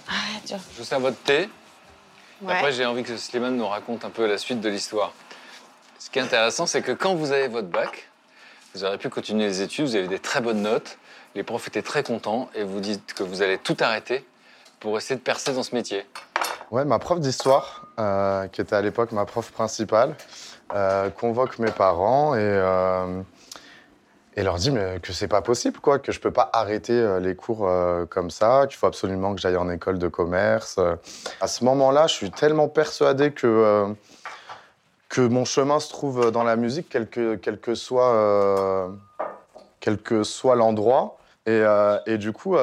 S3: ah.
S6: Je vous sers votre thé.
S3: Ouais.
S6: Après, j'ai envie que Slimane nous raconte un peu la suite de l'histoire. Ce qui est intéressant, c'est que quand vous avez votre bac, vous aurez pu continuer les études, vous avez des très bonnes notes, les profs étaient très contents et vous dites que vous allez tout arrêter pour essayer de percer dans ce métier.
S2: Ouais, ma prof d'histoire, euh, qui était à l'époque ma prof principale, euh, convoque mes parents et, euh, et leur dit mais que c'est pas possible, quoi, que je peux pas arrêter euh, les cours euh, comme ça, qu'il faut absolument que j'aille en école de commerce. Euh, À ce moment-là, je suis tellement persuadé que, euh, que mon chemin se trouve dans la musique, quel que, quel que soit, euh, quel que soit l'endroit. Et, et du coup,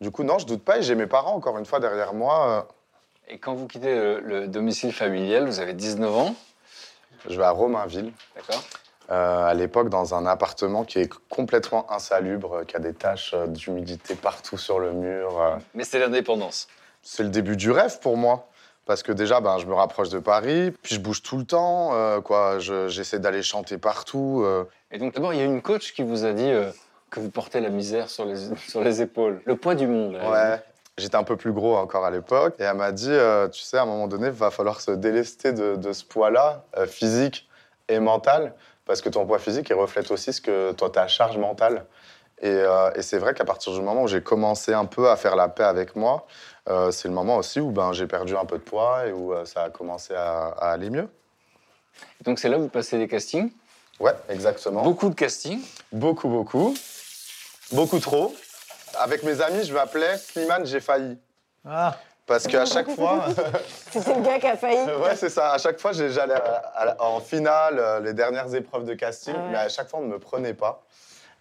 S2: du coup, non, je doute pas. Et j'ai mes parents encore une fois derrière moi.
S6: Et quand vous quittez le, le domicile familial, vous avez 19 ans,
S2: Je vais à Romainville,
S6: d'accord
S2: euh, à l'époque dans un appartement qui est complètement insalubre, euh, qui a des taches euh, d'humidité partout sur le mur.
S6: Mais c'est l'indépendance.
S2: C'est le début du rêve pour moi. Parce que déjà, ben, je me rapproche de Paris, puis je bouge tout le temps, euh, quoi. Je- J'essaie d'aller chanter partout. euh.
S6: Et donc d'abord, il y a une coach qui vous a dit que vous portez la misère sur les, sur les épaules. Le poids du monde.
S2: Ouais. J'étais un peu plus gros encore à l'époque. Et elle m'a dit, tu sais, à un moment donné, il va falloir se délester de, de ce poids-là, physique et mental, parce que ton poids physique, il reflète aussi ce que toi, ta charge mentale. Et, euh, et c'est vrai qu'à partir du moment où j'ai commencé un peu à faire la paix avec moi, euh, c'est le moment aussi où ben, j'ai perdu un peu de poids et où euh, ça a commencé à, à aller mieux.
S6: Donc c'est là où vous passez des castings?
S2: Ouais, exactement.
S6: Beaucoup de castings?
S2: Beaucoup, beaucoup. Beaucoup trop. Avec mes amis, je m'appelais Slimane, j'ai failli.
S4: Ah,
S2: Parce qu'à chaque fois,
S3: C'était le gars qui a failli.
S2: ouais, c'est ça. À chaque fois, j'allais en finale, euh, les dernières épreuves de casting,
S3: Ah ouais.
S2: mais à chaque fois, on ne me prenait pas.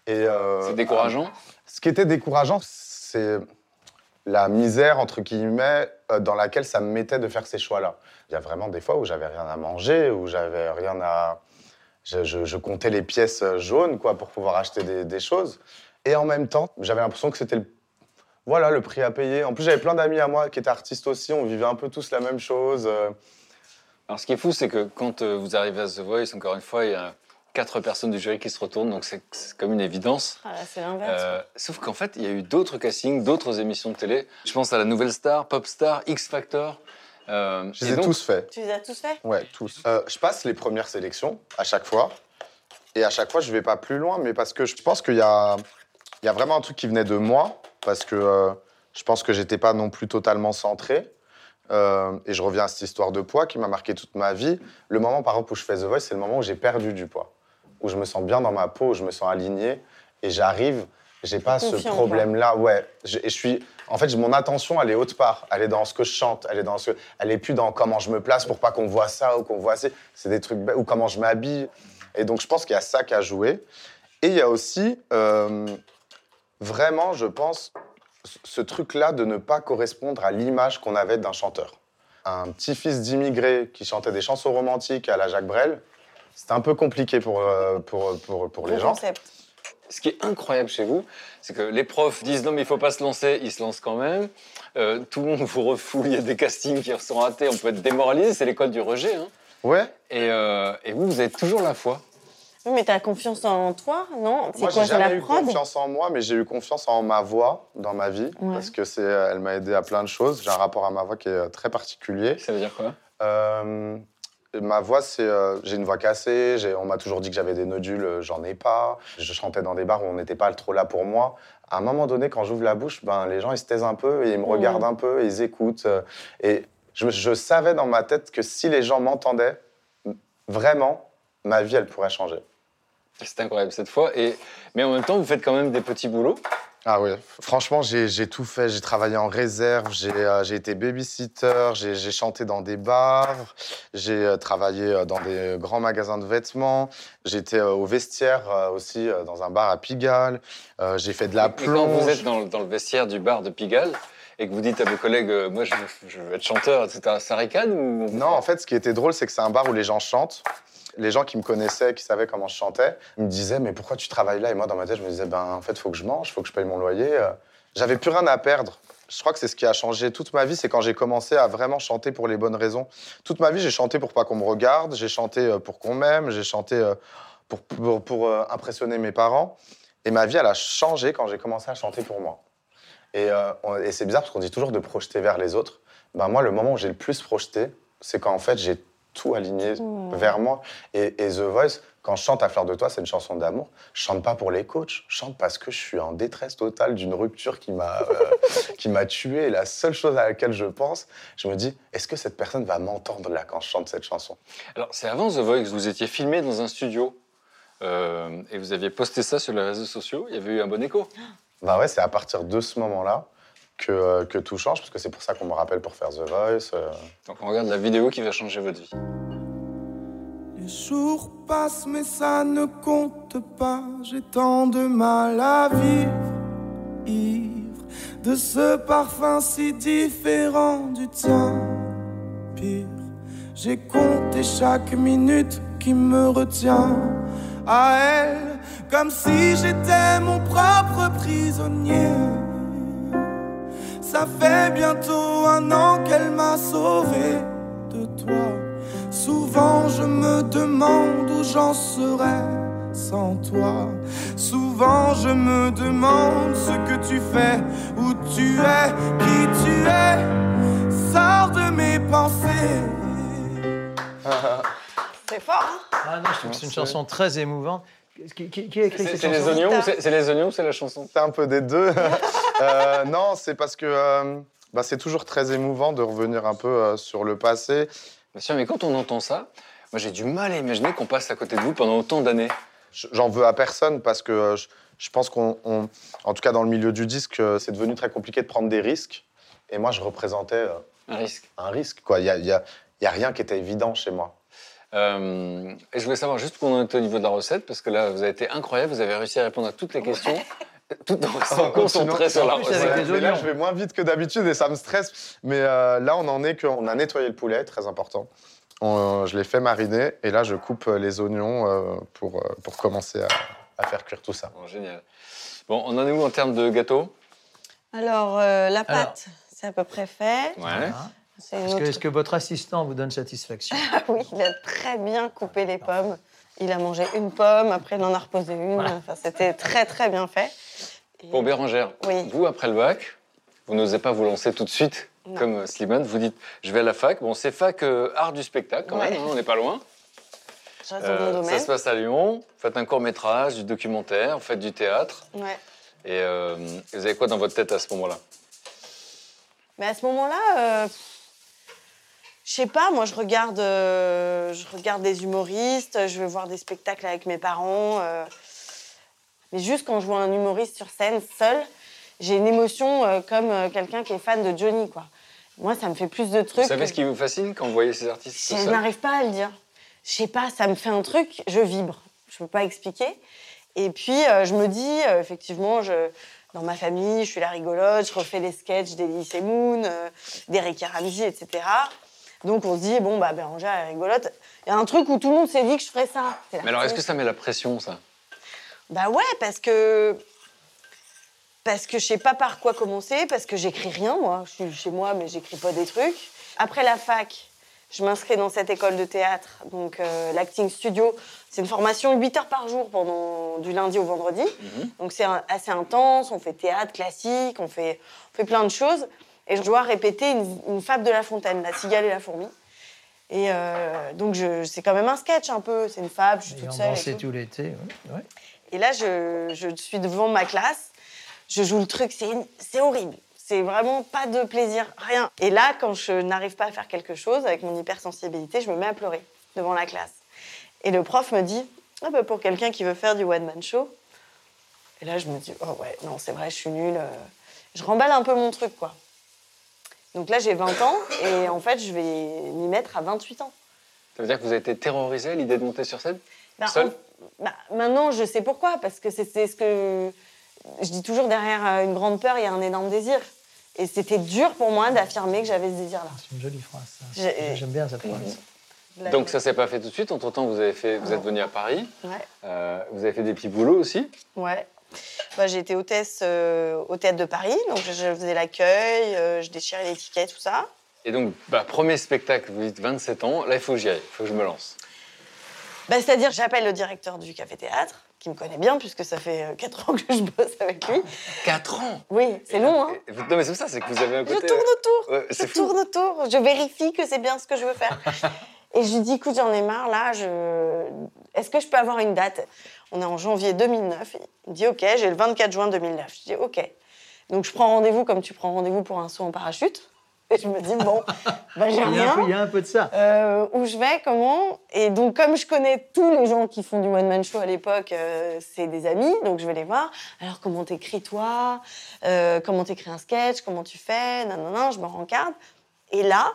S2: Euh,
S6: C'est décourageant
S2: Ce qui était décourageant, c'est la misère, entre guillemets, euh, dans laquelle ça me mettait de faire ces choix-là. Il y a vraiment des fois où j'avais rien à manger, où j'avais rien à... Je, je- je comptais les pièces jaunes, quoi, pour pouvoir acheter des, des choses. Et en même temps, j'avais l'impression que c'était le... Voilà, le prix à payer. En plus, j'avais plein d'amis à moi qui étaient artistes aussi. On vivait un peu tous la même chose. euh.
S6: Alors, ce qui est fou, c'est que quand euh, vous arrivez à The Voice, encore une fois, il y a quatre personnes du jury qui se retournent, donc c'est comme une évidence.
S3: Ah, c'est l'inverse.
S6: Euh, sauf qu'en fait, il y a eu d'autres castings, d'autres émissions de télé. Je pense à la Nouvelle Star, Pop Star, X Factor. Euh,
S2: Je les ai
S6: donc-
S2: tous faits.
S3: Tu les as tous faits?
S2: Ouais, tous. Euh, je passe les premières sélections à chaque fois. Et à chaque fois, je vais pas plus loin, mais parce que je pense qu'il y a, il y a vraiment un truc qui venait de moi, parce que euh, je pense que j'étais pas non plus totalement centré. Euh, et je reviens à cette histoire de poids qui m'a marqué toute ma vie. Le moment, par exemple, où je fais The Voice, c'est le moment où j'ai perdu du poids, où je me sens bien dans ma peau, où je me sens aligné, et j'arrive. J'ai pas ce problème-là, ouais. Je- Et je suis, en fait, mon attention, elle est autre part. Elle est dans ce que je chante, elle est dans ce, elle est plus dans comment je me place pour pas qu'on voit ça ou qu'on voit ça. C'est des trucs ou comment je m'habille. Et donc, je pense qu'il y a ça qui a joué. Et il y a aussi, euh, vraiment, je pense, ce- truc-là de ne pas correspondre à l'image qu'on avait d'un chanteur. Un petit-fils d'immigré qui chantait des chansons romantiques à la Jacques Brel, c'était un peu compliqué pour, euh, pour, pour, pour les
S3: Bon
S2: gens.
S3: concept.
S6: Ce qui est incroyable chez vous, c'est que les profs disent non mais il faut pas se lancer, ils se lancent quand même. Euh, tout le monde vous refoule, il y a des castings qui sont ratés, on peut être démoralisé, c'est l'école du rejet. hein.
S2: Ouais,
S6: Et, euh, et vous, vous avez toujours la foi.
S3: Oui, mais t'as confiance en toi, non? C'est
S2: Moi,
S3: quoi
S2: j'ai
S3: C'est la
S2: jamais eu
S3: prod
S2: confiance en moi, mais j'ai eu confiance en ma voix dans ma vie
S3: Ouais.
S2: parce que c'est, elle m'a aidé à plein de choses. J'ai un rapport à ma voix qui est euh, très particulier.
S6: Ça veut dire quoi?
S2: Euh, ma voix, c'est, euh, j'ai une voix cassée. j'ai- on m'a toujours dit que j'avais des nodules, euh, j'en ai pas. Je chantais dans des bars où on n'était pas trop là pour moi. À un moment donné, quand j'ouvre la bouche, ben les gens ils se taisent un peu et ils me
S3: Mhm.
S2: regardent un peu, et ils écoutent. euh, et je, je savais dans ma tête que si les gens m'entendaient, vraiment, ma vie elle pourrait changer.
S6: C'est incroyable cette fois. Et, mais en même temps, vous faites quand même des petits boulots.
S2: Ah oui, franchement, j'ai tout fait. J'ai travaillé en réserve, j'ai euh, été babysitter, j'ai chanté dans des bars, j'ai euh, travaillé euh, dans des grands magasins de vêtements, j'étais euh, au vestiaire euh, aussi, dans un bar à Pigalle, j'ai fait de la
S6: Et quand vous êtes dans, le- dans le vestiaire du bar de Pigalle et que vous dites à vos collègues, moi je, veux- je veux être chanteur, etc., ça ricane ou
S2: Non, en fait, ce qui était drôle, c'est que c'est un bar où les gens chantent. Les gens qui me connaissaient, qui savaient comment je chantais, me disaient Mais pourquoi tu travailles là? Et moi, dans ma tête, je me disais Ben, en fait, faut que je mange, faut que je paye mon loyer. Euh, J'avais plus rien à perdre. Je crois que c'est ce qui a changé toute ma vie, c'est quand j'ai commencé à vraiment chanter pour les bonnes raisons. Toute ma vie, j'ai chanté pour pas qu'on me regarde, j'ai chanté euh, pour qu'on m'aime, j'ai chanté euh, pour, pour, impressionner mes parents. Et ma vie, elle a changé quand j'ai commencé à chanter pour moi. Et, et c'est bizarre parce qu'on dit toujours de projeter vers les autres. Ben moi, le moment où j'ai le plus projeté, c'est quand en fait j'ai tout aligné
S3: Mmh.
S2: vers moi. Et, et The Voice, quand je chante à Fleur de Toi, c'est une chanson d'amour. Je chante pas pour les coachs, je chante parce que je suis en détresse totale d'une rupture qui m'a euh, qui m'a tué. Et la seule chose à laquelle je pense, je me dis, est-ce que cette personne va m'entendre là quand je chante cette chanson?
S6: Alors, c'est avant The Voice, vous étiez filmé dans un studio euh, et vous aviez posté ça sur les réseaux sociaux. Il y avait eu un bon écho.
S2: Bah ouais, c'est à partir de ce moment-là que, euh, que tout change, parce que c'est pour ça qu'on me rappelle pour faire The Voice. euh.
S6: Donc, on regarde la vidéo qui va changer votre vie.
S5: Les jours passent, mais ça ne compte pas. J'ai tant de mal à vivre, ivre de ce parfum si différent du tien. Pire, j'ai compté chaque minute qui me retient à elle, comme si j'étais mon propre prisonnier. Ça fait bientôt un an qu'elle m'a sauvé de toi. Souvent je me demande où j'en serais sans toi. Souvent je me demande ce que tu fais, où tu es, qui tu es. Sors de mes pensées.
S3: C'est fort, hein?
S4: Ah non, je trouve que c'est une chanson très émouvante. Qui, qui- qui a écrit
S6: C'est
S4: cette
S6: c'est les
S4: chanson
S6: oignons ou c'est les oignons ou c'est la chanson
S2: C'est un peu des deux. Euh, non, c'est parce que euh, bah, c'est toujours très émouvant de revenir un peu euh, sur le passé.
S6: Bien sûr, mais quand on entend ça, moi j'ai du mal à imaginer qu'on passe à côté de vous pendant autant d'années.
S2: J'en veux à personne parce que euh, je, je pense qu'on, on- en tout cas dans le milieu du disque, euh, c'est devenu très compliqué de prendre des risques. Et moi, je représentais euh,
S6: Un risque.
S2: un risque. quoi. Il n'y a, il y a- y a rien qui était évident chez moi.
S6: Euh, et je voulais savoir juste où on en était au niveau de la recette, parce que là, vous avez été incroyable, vous avez réussi à répondre à toutes les questions, tout en restant concentré sur la
S2: En
S8: avec
S6: recette.
S2: mais là, je vais moins vite que d'habitude et ça me stresse. Mais euh, là, on en est qu'on a nettoyé le poulet, très important. On- je l'ai fait mariner et là, je coupe euh, les oignons euh, pour, euh, pour commencer à, à faire cuire tout ça.
S6: Bon, génial. Bon, on en est où en termes de gâteau?
S3: Alors, euh, la pâte, c'est à peu près fait.
S6: Ouais.
S8: Est-ce que, votre assistant vous donne satisfaction
S3: Ah oui, il a très bien coupé les pommes. Il a mangé une pomme, après il en a reposé une. Enfin, c'était très très bien fait. Et-
S6: Bon, Bérangère,
S3: Oui.
S6: vous, après le bac, vous n'osez pas vous lancer tout de suite,
S3: Non.
S6: comme euh, Slimane, vous dites, je vais à la fac. Bon, c'est fac euh, art du spectacle, quand
S3: Ouais.
S6: même, hein, on n'est pas loin.
S3: Je reste dans mon
S6: Euh, ça se passe à Lyon, vous faites un court-métrage, du documentaire, vous faites du théâtre.
S3: Ouais.
S6: Et euh, vous avez quoi dans votre tête à ce moment-là?
S3: Mais à ce moment-là, euh, je sais pas, moi je regarde, euh, je regarde des humoristes, je vais voir des spectacles avec mes parents. euh, mais juste quand je vois un humoriste sur scène seul, j'ai une émotion euh, comme euh, quelqu'un qui est fan de Johnny, quoi. Moi, ça me fait plus de trucs.
S6: Vous savez
S3: que-
S6: ce qui vous fascine quand vous voyez ces artistes
S3: Je
S6: seuls
S3: n'arrive pas à le dire. Je sais pas, ça me fait un truc, je vibre. Je peux pas expliquer. Et puis, euh, je me dis, euh, effectivement, je, dans ma famille, je suis la rigolote, je refais les sketchs d'Elise et Moon, euh, d'Eric Ramsey, etc. Donc, on se dit, bon, bah, Bérangère est rigolote. Il y a un truc où tout le monde s'est dit que je ferais ça.
S6: Mais alors, est-ce que ça met la pression, ça?
S3: Bah ouais, parce que. Parce que je sais pas par quoi commencer, parce que j'écris rien, moi. Je suis chez moi, mais j'écris pas des trucs. Après la fac, je m'inscris dans cette école de théâtre, donc euh, l'acting studio. C'est une formation 8 heures par jour, pendant, du lundi au vendredi. Donc c'est assez intense, on fait théâtre classique, on fait, on fait plein de choses. Et je dois répéter une, une fable de La Fontaine, La cigale et la fourmi. Et euh, donc je- c'est quand même un sketch un peu, c'est une fable, je suis toute seule. et tout.
S8: tout l'été. ouais, ouais.
S3: Et là, je, je suis devant ma classe, je joue le truc, c'est horrible. C'est vraiment pas de plaisir, rien. Et là, quand je n'arrive pas à faire quelque chose avec mon hypersensibilité, je me mets à pleurer devant la classe. Et le prof me dit ah bah, pour quelqu'un qui veut faire du one-man show. Et là, je me dis oh ouais, non, c'est vrai, je suis nulle. euh. Je remballe un peu mon truc, quoi. Donc là, j'ai 20 ans et en fait, je vais m'y mettre à 28 ans.
S6: Ça veut dire que vous avez été terrorisé à l'idée de monter sur scène
S3: Bah,
S6: Seul
S3: en- bah, Maintenant, je sais pourquoi, parce que c'est ce que je dis toujours derrière euh, une grande peur, il y a un énorme désir. Et c'était dur pour moi d'affirmer que j'avais ce désir-là.
S8: C'est une jolie phrase.
S3: J'ai-
S8: J'aime bien cette phrase.
S3: Là,
S6: Donc ça s'est pas fait tout de suite. Entre temps, vous avez fait, vous êtes venu à Paris.
S3: Ouais.
S6: Euh, vous avez fait des petits boulots aussi.
S3: Ouais. Bah, j'ai été hôtesse euh, au théâtre de Paris, donc je, je faisais l'accueil, euh, je déchirais les tickets, tout ça.
S6: Et donc, bah, premier spectacle, vous dites 27 ans. Là, il faut que j'y aille. Il faut que je me lance.
S3: Bah, C'est-à-dire, j'appelle le directeur du café-théâtre, qui me connaît bien, puisque ça fait 4 ans que je bosse avec lui.
S6: 4 ans?
S3: Oui, c'est long, hein
S6: Et- Non, mais c'est ça, c'est que vous avez un
S3: Je
S6: côté.
S3: tourne autour,
S6: Ouais,
S3: je
S6: fou.
S3: tourne autour, je vérifie que c'est bien ce que je veux faire. Et je lui dis, écoute, j'en ai marre, là, je... est-ce que je peux avoir une date? On est en janvier 2009. Il me dit, ok, j'ai le 24 juin 2009. Je dis, ok. Donc je prends rendez-vous comme tu prends rendez-vous pour un saut en parachute. Et je me dis, bon, bah, j'ai
S8: Il y, a un peu, il y
S3: rien.
S8: a un peu de ça.
S3: Euh, où je vais, comment? Et donc, comme je connais tous les gens qui font du one-man show à l'époque, euh, c'est des amis, donc je vais les voir. Alors, comment t'écris toi? Euh, Comment t'écris un sketch? Comment tu fais? Non, non, non, je me rencarde. Et là,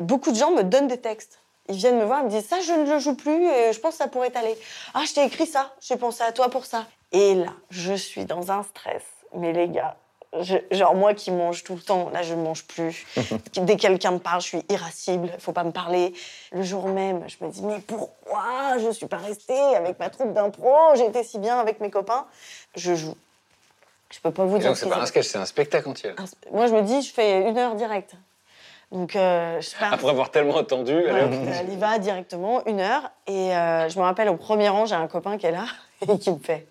S3: beaucoup de gens me donnent des textes. Ils viennent me voir, ils me disent ça, je ne le joue plus, et je pense que ça pourrait t'aller. Ah, je t'ai écrit ça, j'ai pensé à toi pour ça. Et là, je suis dans un stress. Mais les gars, je- genre moi qui mange tout le temps, là je ne mange plus. Dès que quelqu'un me parle, je suis irascible, il faut pas me parler. Le jour même, je me dis mais pourquoi je suis pas restée avec ma troupe d'impro? J'ai été si bien avec mes copains. Je joue. Je peux pas vous
S6: Et
S3: dire.
S6: donc,
S3: ce
S6: c'est pas un sketch, c'est un spectacle entier.
S3: Moi je me dis, je fais une heure directe. Donc euh, je pars.
S6: Après avoir tellement attendu,
S3: Ouais,
S6: allez, hop.
S3: elle y va directement, une heure. Et euh, je me rappelle, au premier rang, j'ai un copain qui est là et qui me fait.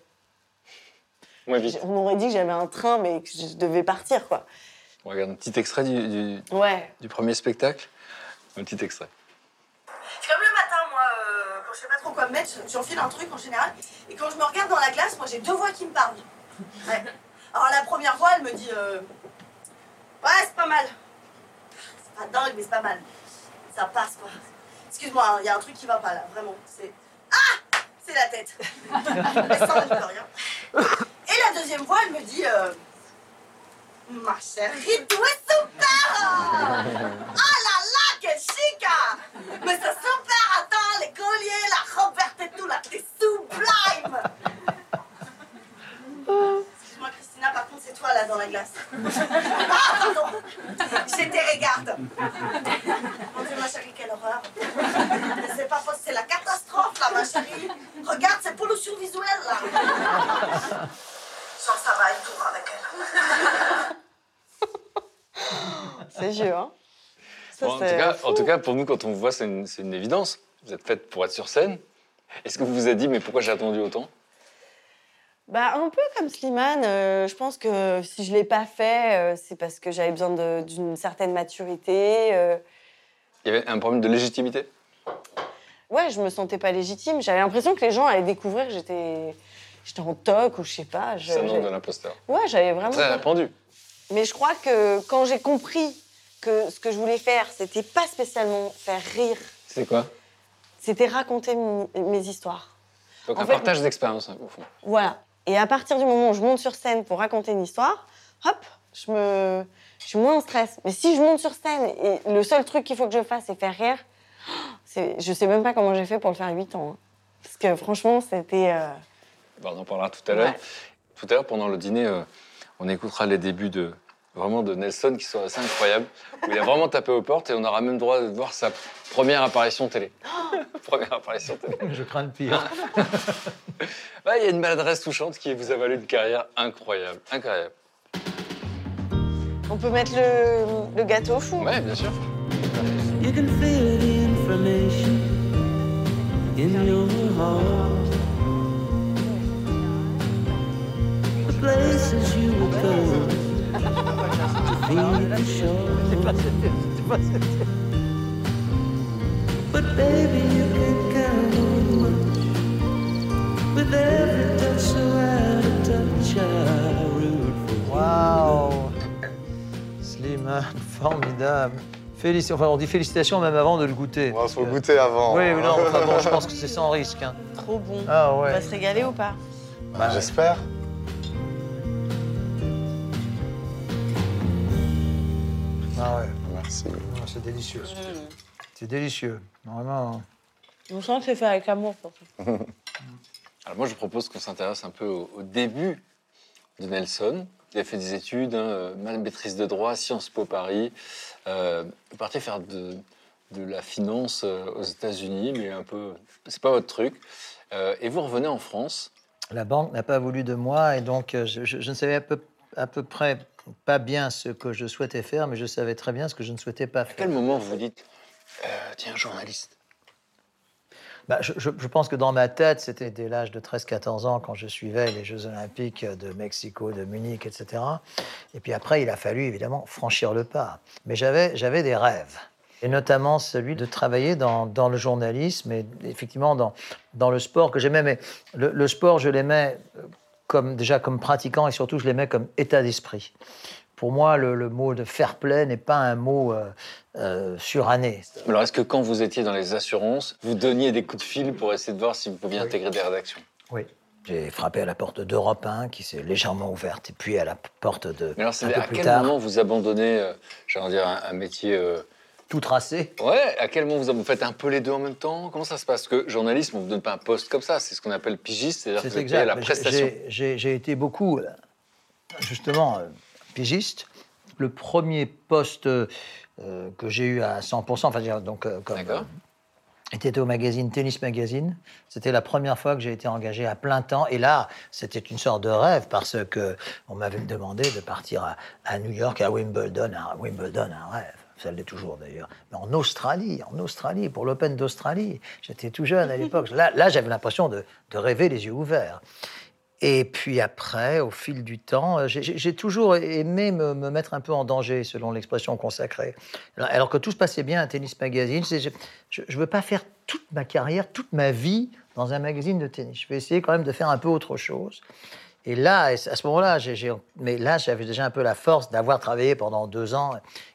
S6: moins vite.
S3: On m'aurait dit que j'avais un train, mais que je devais partir, quoi.
S6: On regarde un petit extrait du, du-
S3: Ouais.
S6: du premier spectacle. Un petit extrait.
S10: Comme le matin, moi, euh, quand je sais pas trop quoi me mettre, j'enfile un truc en général. Et quand je me regarde dans la glace, moi j'ai deux voix qui me parlent. Ouais. Alors la première voix, elle me dit euh, Ouais, c'est pas mal. Pas dingue, mais c'est pas mal. Ça passe quoi. Excuse-moi, il y a un truc qui va pas là, vraiment. C'est. Ah C'est la tête. Ça, rien. Et la deuxième voix, elle me dit euh, Ma chérie, tu es super Oh là là, quel chic hein. Mais c'est super collier, la robe verte et tout, là, t'es sublime là, dans la glace. Ah, pardon te regarde. Mon Dieu, ma chérie, quelle horreur. C'est pas possible, c'est la catastrophe, là, ma chérie. Regarde, c'est pollution visuelle, là. Genre, ça va, il tourne avec elle.
S3: C'est jeu, hein Ça,
S6: Bon, en, tout cas,
S3: fou.
S6: en tout cas, pour nous, quand on vous voit, c'est une, c'est une évidence. Vous êtes faite pour être sur scène. Est-ce que vous vous êtes dit, mais pourquoi j'ai attendu autant?
S3: Bah, un peu comme Slimane, euh, je pense que si je l'ai pas fait, euh, c'est parce que j'avais besoin d'une certaine maturité. euh.
S6: Il y avait un problème de légitimité?
S3: Ouais, je me sentais pas légitime. J'avais l'impression que les gens allaient découvrir que j'étais j'étais en toc ou je sais pas. je-
S6: C'est un nom de l'imposteur.
S3: Ouais, j'avais vraiment.
S6: Très répandu.
S3: Mais je crois que quand j'ai compris que ce que je voulais faire, c'était pas spécialement faire rire,
S6: C'est quoi?
S3: C'était raconter mes histoires.
S6: Donc
S3: En
S6: un
S3: fait-
S6: partage d'expérience, hein, au fond.
S3: Voilà. Et à partir du moment où je monte sur scène pour raconter une histoire, hop, je me, je suis moins en stress. Mais si je monte sur scène et le seul truc qu'il faut que je fasse, c'est faire rire, je sais même pas comment j'ai fait pour le faire 8 ans. hein. Parce que franchement, c'était. euh,
S6: Bon, on en parlera tout à l'heure.
S3: Ouais.
S6: Tout à l'heure, pendant le dîner, euh, on écoutera les débuts de vraiment de Nelson qui sont assez incroyables. Où il a vraiment tapé aux portes et on aura même droit de voir sa première apparition télé. première apparition télé.
S4: Je crains le pire.
S6: Ouais, il y a une maladresse touchante qui vous a valu une carrière incroyable. Incroyable.
S3: On peut mettre le, le gâteau au four.
S6: Ouais, bien sûr.
S5: You can feel the information in your heart. The places you would go But baby, you can count on much. With every touch, so out of touch, I root for you.
S4: Waouh Slimane, formidable. Félici- enfin, on dit félicitations même avant de le goûter.
S2: Il faut
S4: que-
S2: goûter avant.
S4: Oui,
S2: hein.
S4: oui, non, enfin bon, je pense que c'est sans risque. hein.
S3: Trop bon.
S4: Ah
S3: On
S4: ouais.
S3: va se régaler ou pas?
S2: Bah, J'espère.
S4: Ah ouais.
S2: Merci.
S4: Non, C'est délicieux. C'est délicieux. Vraiment.
S3: On sent que c'est fait avec amour.
S6: Alors moi, je propose qu'on s'intéresse un peu au, au début de Nelson. Il a fait des études, hein, euh, maîtrise de droit, Sciences Po Paris. Euh, il parti faire de, de la finance euh, aux États-Unis, mais un peu, c'est pas votre truc. Euh, et vous revenez en France.
S4: La banque n'a pas voulu de moi et donc je, je- je ne savais à peu, à peu près pas bien ce que je souhaitais faire, mais je savais très bien ce que je ne souhaitais pas
S6: À
S4: faire.
S6: quel moment vous vous dites, euh, tiens, journaliste?
S4: Bah, je, je- je pense que dans ma tête, c'était dès l'âge de 13-14 ans, quand je suivais les Jeux Olympiques de Mexico, de Munich, etc. Et puis après, il a fallu évidemment franchir le pas. Mais j'avais, des rêves. Et notamment celui de travailler dans, dans le journalisme et effectivement dans, dans le sport que j'aimais. Mais le, le sport, je l'aimais euh, comme, déjà comme pratiquant et surtout, je l'aimais comme état d'esprit. Pour moi, le, le mot de fair play n'est pas un mot euh, euh, suranné.
S6: Alors, est-ce que quand vous étiez dans les assurances, vous donniez des coups de fil pour essayer de voir si vous pouviez
S4: Oui.
S6: intégrer des rédactions?
S4: Oui. J'ai frappé à la porte d'Europe 1 qui s'est légèrement ouverte et puis à la porte de
S6: Mais alors, c'est
S4: un peu
S6: à
S4: plus
S6: quel
S4: tard
S6: moment vous abandonnez, euh, j'allais dire, un, un métier euh,
S4: tout tracé.
S6: Ouais, à quel moment vous, vous faites un peu les deux en même temps? Comment ça se passe? Parce que journalisme, on ne vous donne pas un poste comme ça, c'est ce qu'on appelle pigiste, c'est-à-dire que vous à la prestation.
S4: j'ai- été beaucoup, euh, justement, euh, pigiste. Le premier poste euh, que j'ai eu à 100%, enfin, dire, donc, euh, comme,
S6: D'accord.
S4: était au magazine Tennis Magazine. C'était la première fois que j'ai été engagé à plein temps. Et là, c'était une sorte de rêve parce que on m'avait demandé de partir à, à New York, à Wimbledon. À Wimbledon, un rêve. Ça l'est toujours d'ailleurs. Mais en Australie, en Australie, pour l'Open d'Australie. J'étais tout jeune à l'époque. Là, là j'avais l'impression de, de rêver les yeux ouverts. Et puis après, au fil du temps, euh, j'ai- toujours aimé me, me mettre un peu en danger, selon l'expression consacrée. Alors, que tout se passait bien à Tennis Magazine, je ne veux pas faire toute ma carrière, toute ma vie dans un magazine de tennis. Je vais essayer quand même de faire un peu autre chose. Et là, à ce moment-là, mais là, j'avais déjà un peu la force d'avoir travaillé pendant deux ans.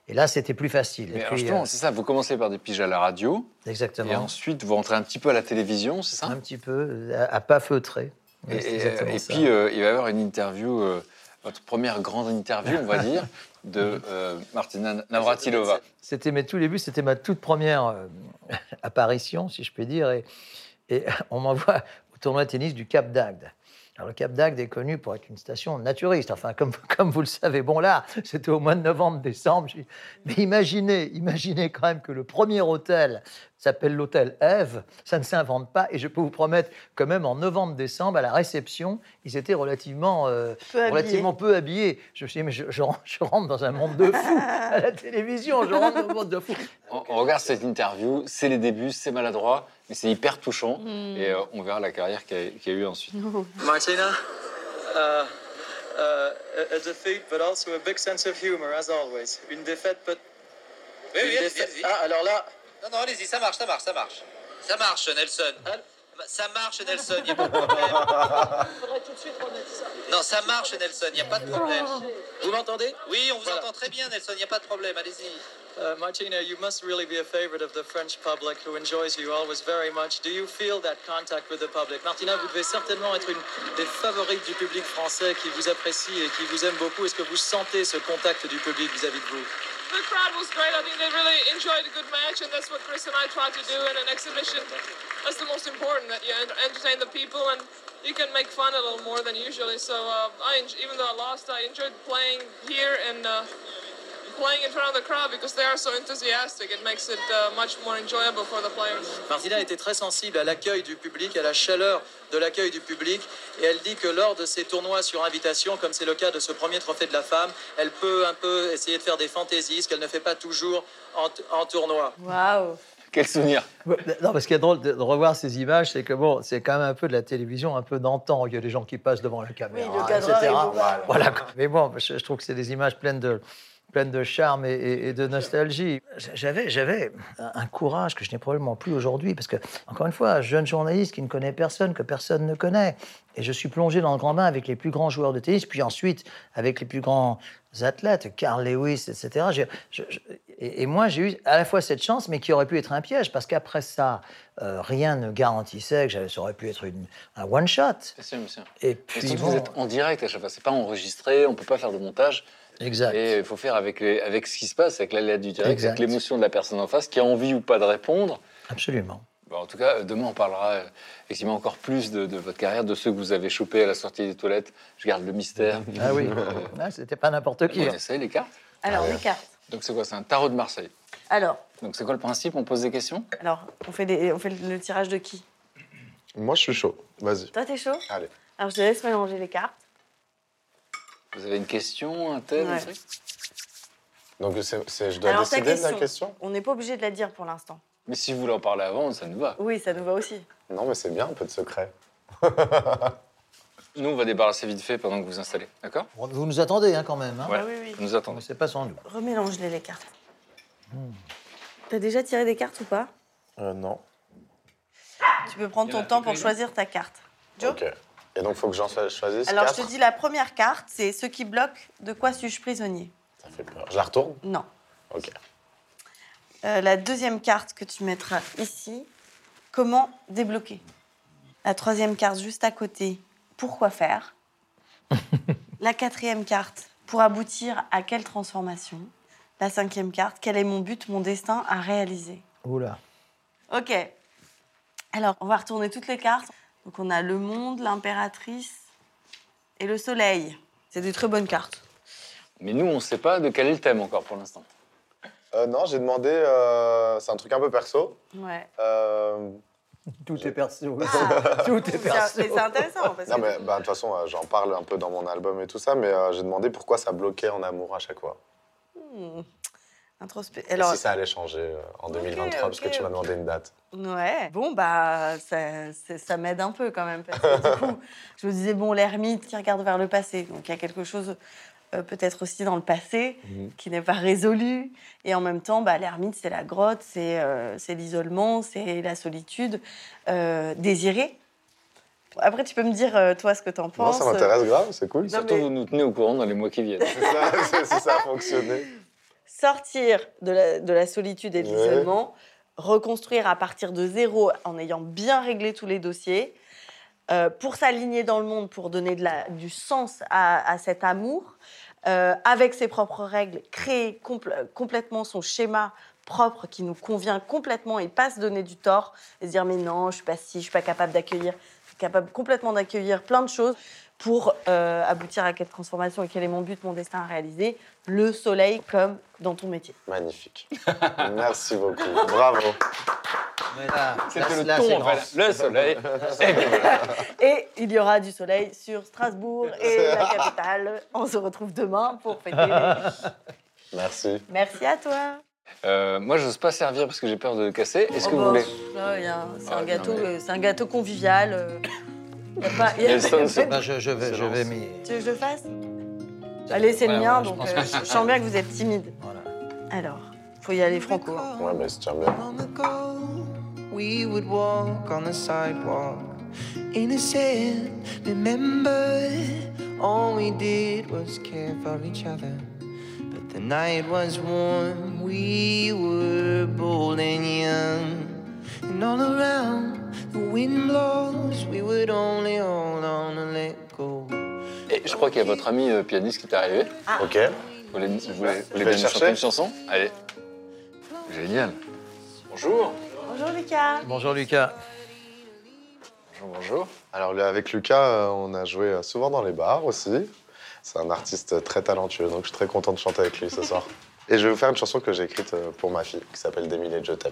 S4: Et là, c'était plus facile.
S6: Mais
S4: Et
S6: alors
S4: puis,
S6: justement,
S4: euh,
S6: c'est ça, vous commencez par des piges à la radio,
S4: exactement.
S6: et ensuite vous rentrez un petit peu à la télévision, c'est ça?
S4: Un petit peu, à, à pas feutrer.
S6: Et, et- puis, euh, il va y avoir une interview euh, votre première grande interview, on va dire, de euh, Martina Navratilova.
S4: C'était mes tout débuts, c'était ma toute première euh, apparition, si je puis dire. Et on m'envoie au tournoi de tennis du Cap d'Agde. Le Cap d'Agde est connu pour être une station naturiste. Enfin, comme, comme vous le savez, bon, là, c'était au mois de novembre, décembre. Mais imaginez, imaginez quand même que le premier hôtel s'appelle l'hôtel Eve. Ça ne s'invente pas. Et je peux vous promettre que même en novembre, décembre, à la réception, ils étaient relativement, euh,
S3: Peu habillés.
S4: relativement peu habillés. Je me suis dit, mais je, je rentre- je rentre dans un monde de fous à la télévision. Je rentre dans un monde de fous.
S6: On, on regarde cette interview, c'est les débuts, c'est maladroit, mais c'est hyper touchant.
S3: Hmm.
S6: Et euh, on verra la carrière qu'il y, a- qu'il y a eu ensuite.
S11: Martina, uh, uh, a, defeat, but also a big sense of humor, as always. Une défaite, but.
S12: Oui, oui,
S11: défaite-. Ah, alors là,
S12: Non, non, allez-y, ça marche, ça marche, ça marche. Ça marche, Nelson. Ça marche, Nelson, il n'y a pas de problème.
S11: faudrait tout de suite remettre ça.
S12: Non, ça marche, Nelson, il n'y a pas de problème.
S11: Vous m'entendez?
S12: Oui, on vous
S11: Voilà.
S12: entend très bien, Nelson, il n'y a pas de problème, allez-y.
S11: Uh, Martina, you must really be a favorite of the French public who enjoys you always very much. Do you feel that contact with the public? Martina, vous devez certainement être une des favorites du public français qui vous apprécie et qui vous aime beaucoup. Est-ce que vous sentez ce contact du public vis-à-vis de vous?
S13: The crowd was great. I think they really enjoyed a good match, and that's what Chris and I tried to do in an exhibition. That's the most important that you entertain the people and you can make fun a little more than usually. So uh, I, en- even though I lost, I enjoyed playing here and uh, playing in front of the crowd because they are so enthusiastic. It makes it uh, much more enjoyable for the players.
S11: Martina était très sensible à l'accueil du public, à la chaleur de l'accueil du public, et elle dit que lors de ces tournois sur invitation, comme c'est le cas de ce premier trophée de la femme, elle peut un peu essayer de faire des fantaisies, ce qu'elle ne fait pas toujours en, tournoi.
S3: Waouh
S6: Quel souvenir
S4: Ouais, Non, parce qu'il est drôle de revoir ces images, c'est que bon, c'est quand même un peu de la télévision, un peu d'antan. Il y a des gens qui passent devant la caméra,
S3: le
S4: etc. Voilà. Mais bon, je trouve que c'est des images pleines de, pleines de charme et, et- et de nostalgie. J'avais, j'avais un courage que je n'ai probablement plus aujourd'hui, parce que, encore une fois, jeune journaliste qui ne connaît personne, que personne ne connaît, et je suis plongé dans le grand bain avec les plus grands joueurs de tennis, puis ensuite avec les plus grands athlètes, Carl Lewis, etc. J'ai- je- je- et, et moi, j'ai eu à la fois cette chance, mais qui aurait pu être un piège, parce qu'après ça, euh, rien ne garantissait que j'avais- ça aurait pu être une- un one-shot. Et
S6: Et
S4: puis,
S6: surtout,
S4: bon,
S6: vous êtes en direct à chaque fois, c'est pas enregistré, on peut pas faire de montage.
S4: Exact.
S6: Et il faut faire avec, les- avec ce qui se passe, avec l'aléa du direct,
S4: Exact.
S6: avec l'émotion de la personne en face qui a envie ou pas de répondre.
S4: Absolument.
S6: Bon, en tout cas, demain, on parlera euh, effectivement encore plus de, de votre carrière, de ceux que vous avez chopés à la sortie des toilettes. Je garde le mystère.
S4: Ah oui,
S6: Euh,
S4: Ah, c'était pas n'importe qui.
S6: on
S4: hein.
S6: essaie les cartes.
S3: Alors, les cartes.
S6: Donc c'est quoi C'est un tarot de Marseille.
S3: Alors,
S6: Donc c'est quoi le principe? On pose des questions?
S3: Alors on, fait des, on fait le, le tirage de qui?
S2: Moi, je suis chaud. Vas-y.
S3: Toi, t'es chaud?
S2: Allez.
S3: Alors, je te laisse mélanger les cartes.
S6: Vous avez une question, un thème,
S3: Ouais.
S2: Donc, je dois
S3: Alors,
S2: décider de la
S3: question. On n'est pas obligé de la dire pour l'instant.
S6: Mais si vous voulez en parler avant, ça nous va.
S3: Oui, ça nous va aussi.
S2: Non, mais c'est bien, un peu de secret.
S6: Nous, on va débarrasser vite fait pendant que vous installez. D'accord?
S4: Vous nous attendez hein, quand même. Hein
S6: Ouais.
S3: Ah oui, oui.
S6: Vous nous attendez.
S4: C'est pas sans nous.
S3: Remélange-les les cartes. T'as déjà tiré des cartes ou pas?
S2: Euh, non.
S3: Tu peux prendre ton temps pour choisir ta carte. Joe
S2: Ok. Et donc, faut que j'en cho- choisisse
S3: Alors,
S2: quatre
S3: je te dis, la première carte, c'est ce qui bloque de quoi suis-je prisonnier
S2: Ça fait peur. Je la retourne?
S3: Non.
S2: Ok.
S3: Euh, la deuxième carte que tu mettras ici, comment débloquer? La troisième carte juste à côté, pourquoi faire? La quatrième carte, pour aboutir à quelle transformation? La cinquième carte, quel est mon but, mon destin à réaliser?
S4: Oula.
S3: Ok. Alors, on va retourner toutes les cartes. Donc, on a le monde, l'impératrice et le soleil. C'est des très bonnes cartes.
S6: Mais nous, on ne sait pas de quel est le thème encore pour l'instant.
S2: Euh, non, j'ai demandé. euh, c'est un truc un peu perso.
S3: Ouais.
S2: Euh,
S4: Tout est perso.
S3: Ah.
S4: Tout est perso.
S3: mais c'est intéressant. Parce
S2: non,
S3: que-
S2: mais bah, de toute façon, euh, j'en parle un peu dans mon album et tout ça, mais euh, j'ai demandé pourquoi ça bloquait en amour à chaque fois.
S3: Hmm. Introspe-
S2: Et
S3: Alors,
S2: si ça allait changer euh, en 2023, parce que tu m'as demandé une date.
S3: Ouais, bon, bah, ça, m'aide un peu quand même. Parce que, du coup, je me disais, bon, l'ermite qui regarde vers le passé. Donc, il y a quelque chose euh, peut-être aussi dans le passé
S2: Mhm.
S3: qui n'est pas résolu. Et en même temps, bah, l'ermite, c'est la grotte, c'est euh, c'est l'isolement, c'est la solitude euh, désirée. Après, tu peux me dire, toi, ce que tu en
S2: Non,
S3: penses.
S2: ça m'intéresse grave, c'est cool.
S3: Non,
S6: Surtout,
S3: mais-
S6: vous nous tenez au courant dans les mois qui viennent.
S2: C'est ça, si ça a fonctionné.
S3: Sortir de la, de la solitude et de
S2: Ouais.
S3: l'isolement, reconstruire à partir de zéro en ayant bien réglé tous les dossiers, euh, pour s'aligner dans le monde, pour donner de la- du sens à, à cet amour, euh, avec ses propres règles, créer compl- complètement son schéma propre qui nous convient complètement et pas se donner du tort et se dire mais non, je suis pas si, je suis pas capable d'accueillir, je suis capable complètement d'accueillir plein de choses pour euh, aboutir à quelle transformation et quel est mon but, mon destin à réaliser, le soleil comme dans ton métier.
S2: Magnifique. Merci beaucoup. Bravo.
S6: C'était le ton, en fait. Le soleil.
S3: Et il y aura du soleil sur Strasbourg et la capitale. On se retrouve demain pour fêter. les-
S2: Merci.
S3: Merci à toi.
S6: Euh, moi, j'ose pas servir parce que j'ai peur de le casser. Est-ce que
S3: Oh
S6: vous voulez
S3: là, un-
S6: Ah, mais-
S3: euh, c'est un gâteau convivial. Il y a pas- y a-
S4: Ben, je, je vais, je vais m'y.
S3: Tu veux que je le fasse Allez, c'est le mien, donc euh, je sens bien que vous êtes timide. Alors, faut y aller franco. hein.
S2: Ouais, mais c'est bien.
S5: We would walk on the sidewalk, innocent. Remember, all we did was care for each other. But the night was warm, we were bold and young. And all around, the wind blows, we would only hold on and let go.
S6: Et je crois qu'il y a votre ami euh, pianiste qui est arrivé.
S2: Ok.
S6: Vous voulez, vous voulez, vous voulez bien
S2: chercher
S6: chanter une chanson? Allez. Génial. Bonjour.
S3: Bonjour Lucas.
S4: Bonjour Lucas.
S6: Bonjour, bonjour.
S2: Alors avec Lucas, euh, on a joué euh, souvent dans les bars aussi. C'est un artiste très talentueux, donc je suis très content de chanter avec lui ce soir. Et je vais vous faire une chanson que j'ai écrite pour ma fille, qui s'appelle Des milliers de je t'aime.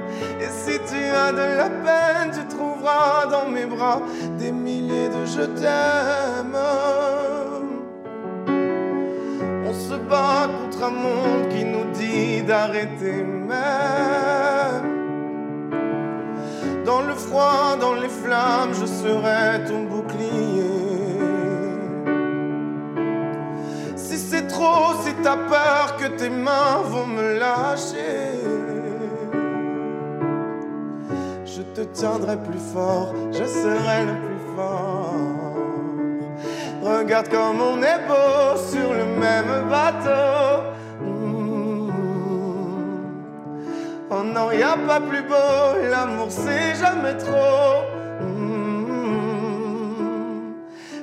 S14: De la peine, tu trouveras dans mes bras des milliers de je t'aime. On se bat contre un monde qui nous dit d'arrêter même. Dans le froid, dans les flammes, je serai ton bouclier. Si c'est trop, si t'as peur que tes mains vont me lâcher, je te tiendrai plus fort, je serai le plus fort. Regarde comme on est beau sur le même bateau. Oh non, y a pas plus beau, l'amour c'est jamais trop. Mm.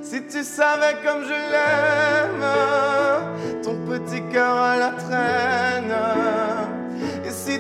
S14: Si tu savais comme je l'aime, ton petit cœur à la traîne.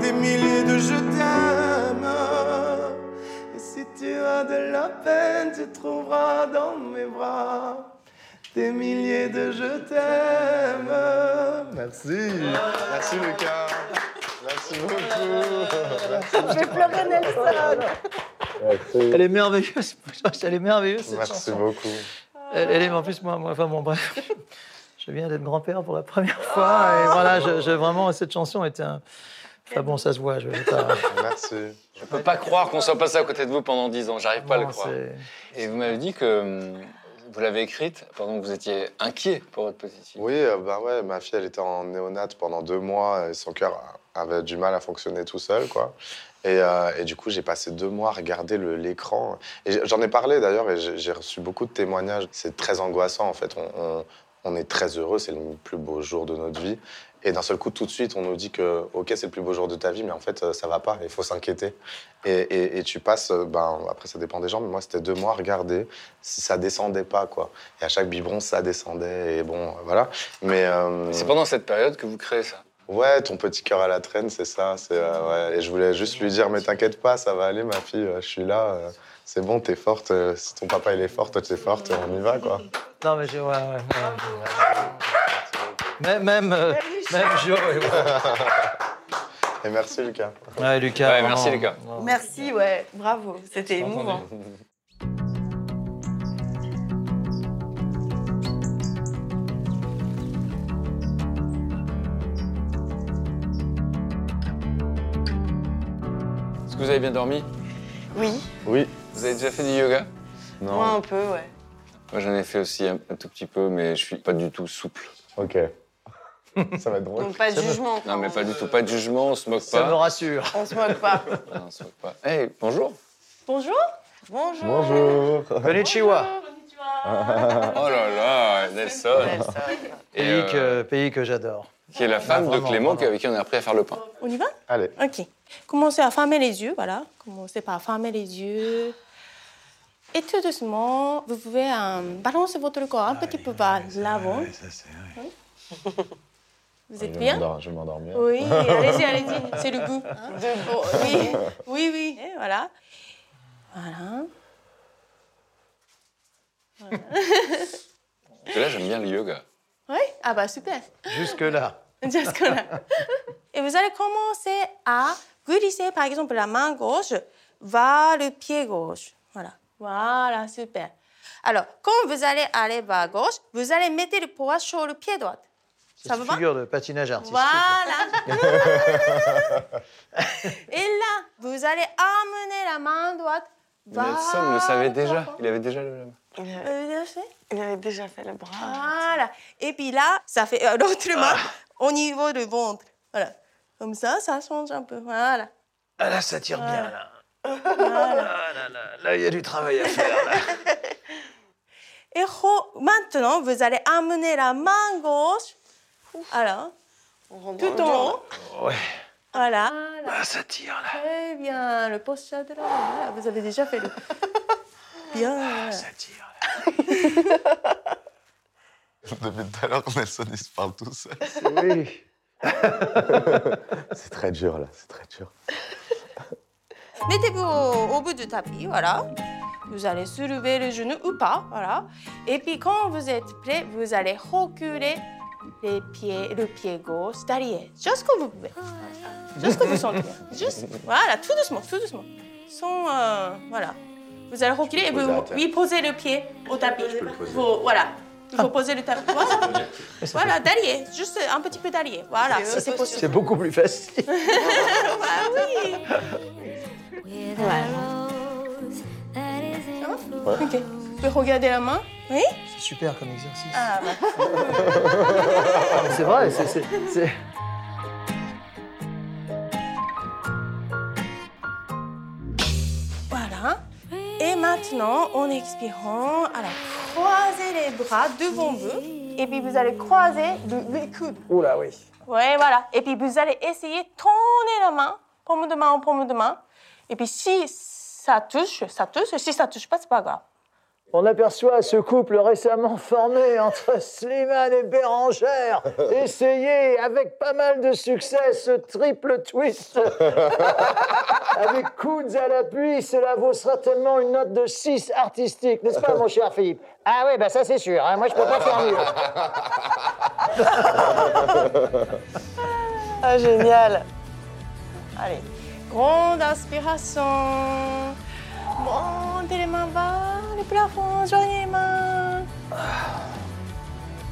S14: des milliers de je t'aime. Et si tu as de la peine, tu trouveras dans mes bras des milliers de je t'aime. Merci. Merci Lucas. Merci beaucoup. Merci.
S4: Je vais pleurer Nelson. Elle est merveilleuse. Elle est merveilleuse cette
S2: Merci beaucoup.
S4: Elle, est en plus moi, enfin bon bref. Je viens d'être grand-père pour la première fois et voilà, je, vraiment cette chanson était un Enfin bon, ça se voit. Je vais pas.
S2: Merci.
S6: Je peux pas croire qu'on soit passé à côté de vous pendant 10 ans. J'arrive pas à le croire. Et vous m'avez dit que hum, vous l'avez écrite pendant que vous étiez inquiet pour votre petite fille.
S2: Oui, euh, bah ouais, ma fille, elle était en néonate pendant deux mois et son cœur avait du mal à fonctionner tout seul, quoi. Et, euh, et du coup, j'ai passé deux mois à regarder l'écran. Et j'en ai parlé d'ailleurs et j'ai j'ai reçu beaucoup de témoignages. C'est très angoissant, en fait. On, on- on est très heureux, c'est le plus beau jour de notre vie. Et d'un seul coup, tout de suite, on nous dit que, OK, c'est le plus beau jour de ta vie, mais en fait, euh, ça va pas, il faut s'inquiéter. Et, et- et tu passes, euh, ben, après, ça dépend des gens, mais moi, c'était deux mois à regarder si ça descendait pas, quoi. Et à chaque biberon, ça descendait, et bon, voilà. Mais. euh,
S6: C'est pendant cette période que vous créez ça?
S2: Ouais, ton petit cœur à la traîne, c'est ça. C'est, euh, ouais. Et je voulais juste lui dire, mais t'inquiète pas, ça va aller, ma fille, euh, je suis là. euh, c'est bon, t'es forte. euh, si ton papa il est fort, toi t'es forte, on y va, quoi.
S4: Non mais je, ouais, ouais, ouais. Même, même, euh, même Jo. et ouais.
S2: Et merci, Lucas.
S4: Ouais, Lucas.
S6: Ouais, merci,
S4: vraiment,
S6: Lucas.
S3: Merci, ouais, bravo. C'était émouvant.
S6: Est-ce que vous avez bien dormi?
S3: Oui,
S2: Oui.
S6: Vous avez déjà fait du yoga?
S3: Moi un peu, ouais.
S6: Moi j'en ai fait aussi un, un tout petit peu, mais je suis pas du tout souple.
S2: Ok. Ça va être drôle.
S3: Donc pas de
S4: Ça me-
S3: jugement.
S6: Non, mais pas du tout, pas de jugement, on se moque
S4: Ça me
S6: pas.
S4: rassure.
S3: On se moque pas.
S6: Non, on se moque pas. Hey, bonjour
S3: Bonjour. Bonjour.
S2: Bonjour.
S4: Konnichiwa.
S6: Oh là là, Nelson Et,
S4: Pays
S6: euh,
S4: que, pays que j'adore.
S6: Qui est la femme de
S4: vraiment,
S6: Clément
S4: vraiment.
S6: avec qui on a appris à faire le pain.
S15: On y va?
S2: Allez.
S15: Ok. Commencez à fermer les yeux, voilà. Commencez par fermer les yeux. Et tout doucement, vous pouvez euh, balancer votre corps un petit peu vers l'avant. Vous êtes bien
S2: Je vais m'endormir.
S15: Oui, allez-y, allez-y. C'est le goût. hein. Oh, oui, oui, oui. Et voilà. Voilà.
S6: Parce que là, j'aime bien le yoga.
S15: Oui Ah bah super.
S4: Jusque-là.
S15: Jusque-là. Et vous allez commencer à glisser, par exemple, la main gauche vers le pied gauche. Voilà. Voilà, super. Alors, quand vous allez aller vers gauche, vous allez mettre le poids sur le pied droit. Ça
S4: une
S15: va
S4: figure de patinage artistique.
S15: Voilà. Et là, vous allez amener la main droite vers...
S6: Nelson le savait déjà. Il avait déjà le même.
S3: Il avait,
S15: Euh, bien fait.
S3: il avait déjà fait le bras.
S15: Voilà. Et puis là, ça fait l'autre main au niveau du ventre. Voilà. Comme ça, ça change un peu. Voilà.
S4: Ah là, ça tire bien, là.
S15: Voilà.
S4: Ah là là, là, il y a du travail à faire, là.
S15: Et maintenant, vous allez amener la main gauche. Alors, tout en haut.
S4: Ouais.
S15: Voilà.
S4: Ah, ça tire, là.
S15: Très bien. Le posture de la Voilà, Vous avez déjà fait le. Bien. voilà.
S4: Ça tire.
S2: Depuis tout à l'heure, Nelson, il se parle tout seul.
S4: Oui.
S2: C'est très dur, là. C'est très dur.
S15: Mettez-vous au, au bout du tapis, voilà. Vous allez soulever le genou ou pas, voilà. Et puis quand vous êtes prêt, vous allez reculer les pieds, le pied gauche derrière, juste comme vous pouvez. Juste comme vous sentez. Juste, voilà, tout doucement, tout doucement. Sans, euh, voilà. Vous allez reculer et vous oui, posez le pied au tapis.
S2: Je peux le poser.
S15: Faut- voilà. Il faut poser le tapis. Voilà, voilà derrière, juste un petit peu derrière. Voilà, si c'est possible.
S4: C'est beaucoup plus facile.
S15: Ah oui. Ok. Pouvez regarder la main Oui
S4: C'est super comme exercice.
S15: Ah, bah.
S4: Ah, C'est vrai, c'est-
S15: Voilà. Et maintenant, en expirant, alors croisez les bras devant vous. Et puis vous allez croiser le- les coudes.
S4: Oula, oui.
S15: Ouais, voilà. Et puis vous allez essayer de tourner la main, paume de main en paume de main. Et puis si ça touche, ça touche. Si ça touche pas, c'est pas grave.
S4: On aperçoit ce couple récemment formé entre Slimane et Bérangère. Essayez avec pas mal de succès ce triple twist. avec coudes à l'appui, cela vaut certainement une note de 6 artistique, n'est-ce pas, mon cher Philippe? Ah oui, bah ça c'est sûr. hein. Moi, je peux pas faire mieux.
S3: Ah, génial.
S15: Allez. Grande inspiration. Les mains vers le plafond, joignez les mains.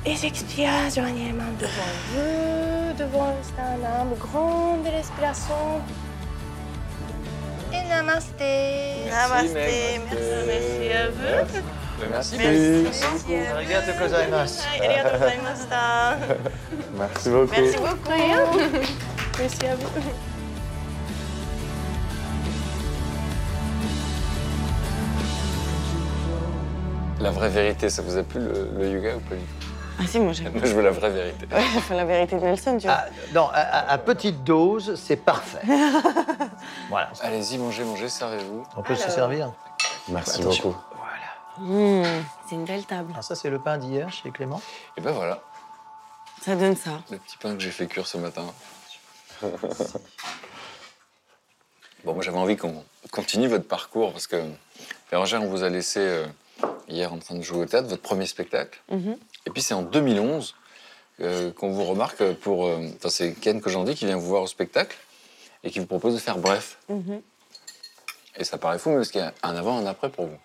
S15: Et j'expire, joignez les mains devant vous, devant le sternum. Grande respiration. Et namasté.
S3: Namasté,
S15: merci. Merci à vous.
S6: Merci.
S15: Merci.
S4: Arigato gozaimasu.
S15: Arigato.
S2: Merci beaucoup.
S15: Merci beaucoup. Merci à vous.
S6: La vraie vérité, ça vous a plu le, le yoga ou pas du tout?
S3: Ah si, moi j'aime.
S6: Moi, je veux la vraie vérité.
S3: Ouais, enfin, la vérité de Nelson, tu vois.
S4: Ah, non, à, à- à petite dose, c'est parfait. voilà.
S6: Allez-y, mangez, mangez, servez-vous.
S4: On peut se servir
S2: Merci
S4: Attention.
S2: beaucoup.
S3: Mmh, c'est une belle table.
S4: Ah, ça, c'est le pain d'hier chez Clément?
S6: Et ben voilà,
S3: Ça donne ça.
S6: le petit pain que j'ai fait cuire ce matin. Bon, moi j'avais envie qu'on continue votre parcours parce que Bérangère, on vous a laissé euh, hier en train de jouer au théâtre, votre premier spectacle.
S3: Mhm.
S6: Et puis c'est en 2011 euh, qu'on vous remarque pour. euh, Enfin, c'est Ken Kojandi qui vient vous voir au spectacle et qui vous propose de faire bref.
S3: Mhm.
S6: Et ça paraît fou, mais parce qu'il y a un avant, un après pour vous.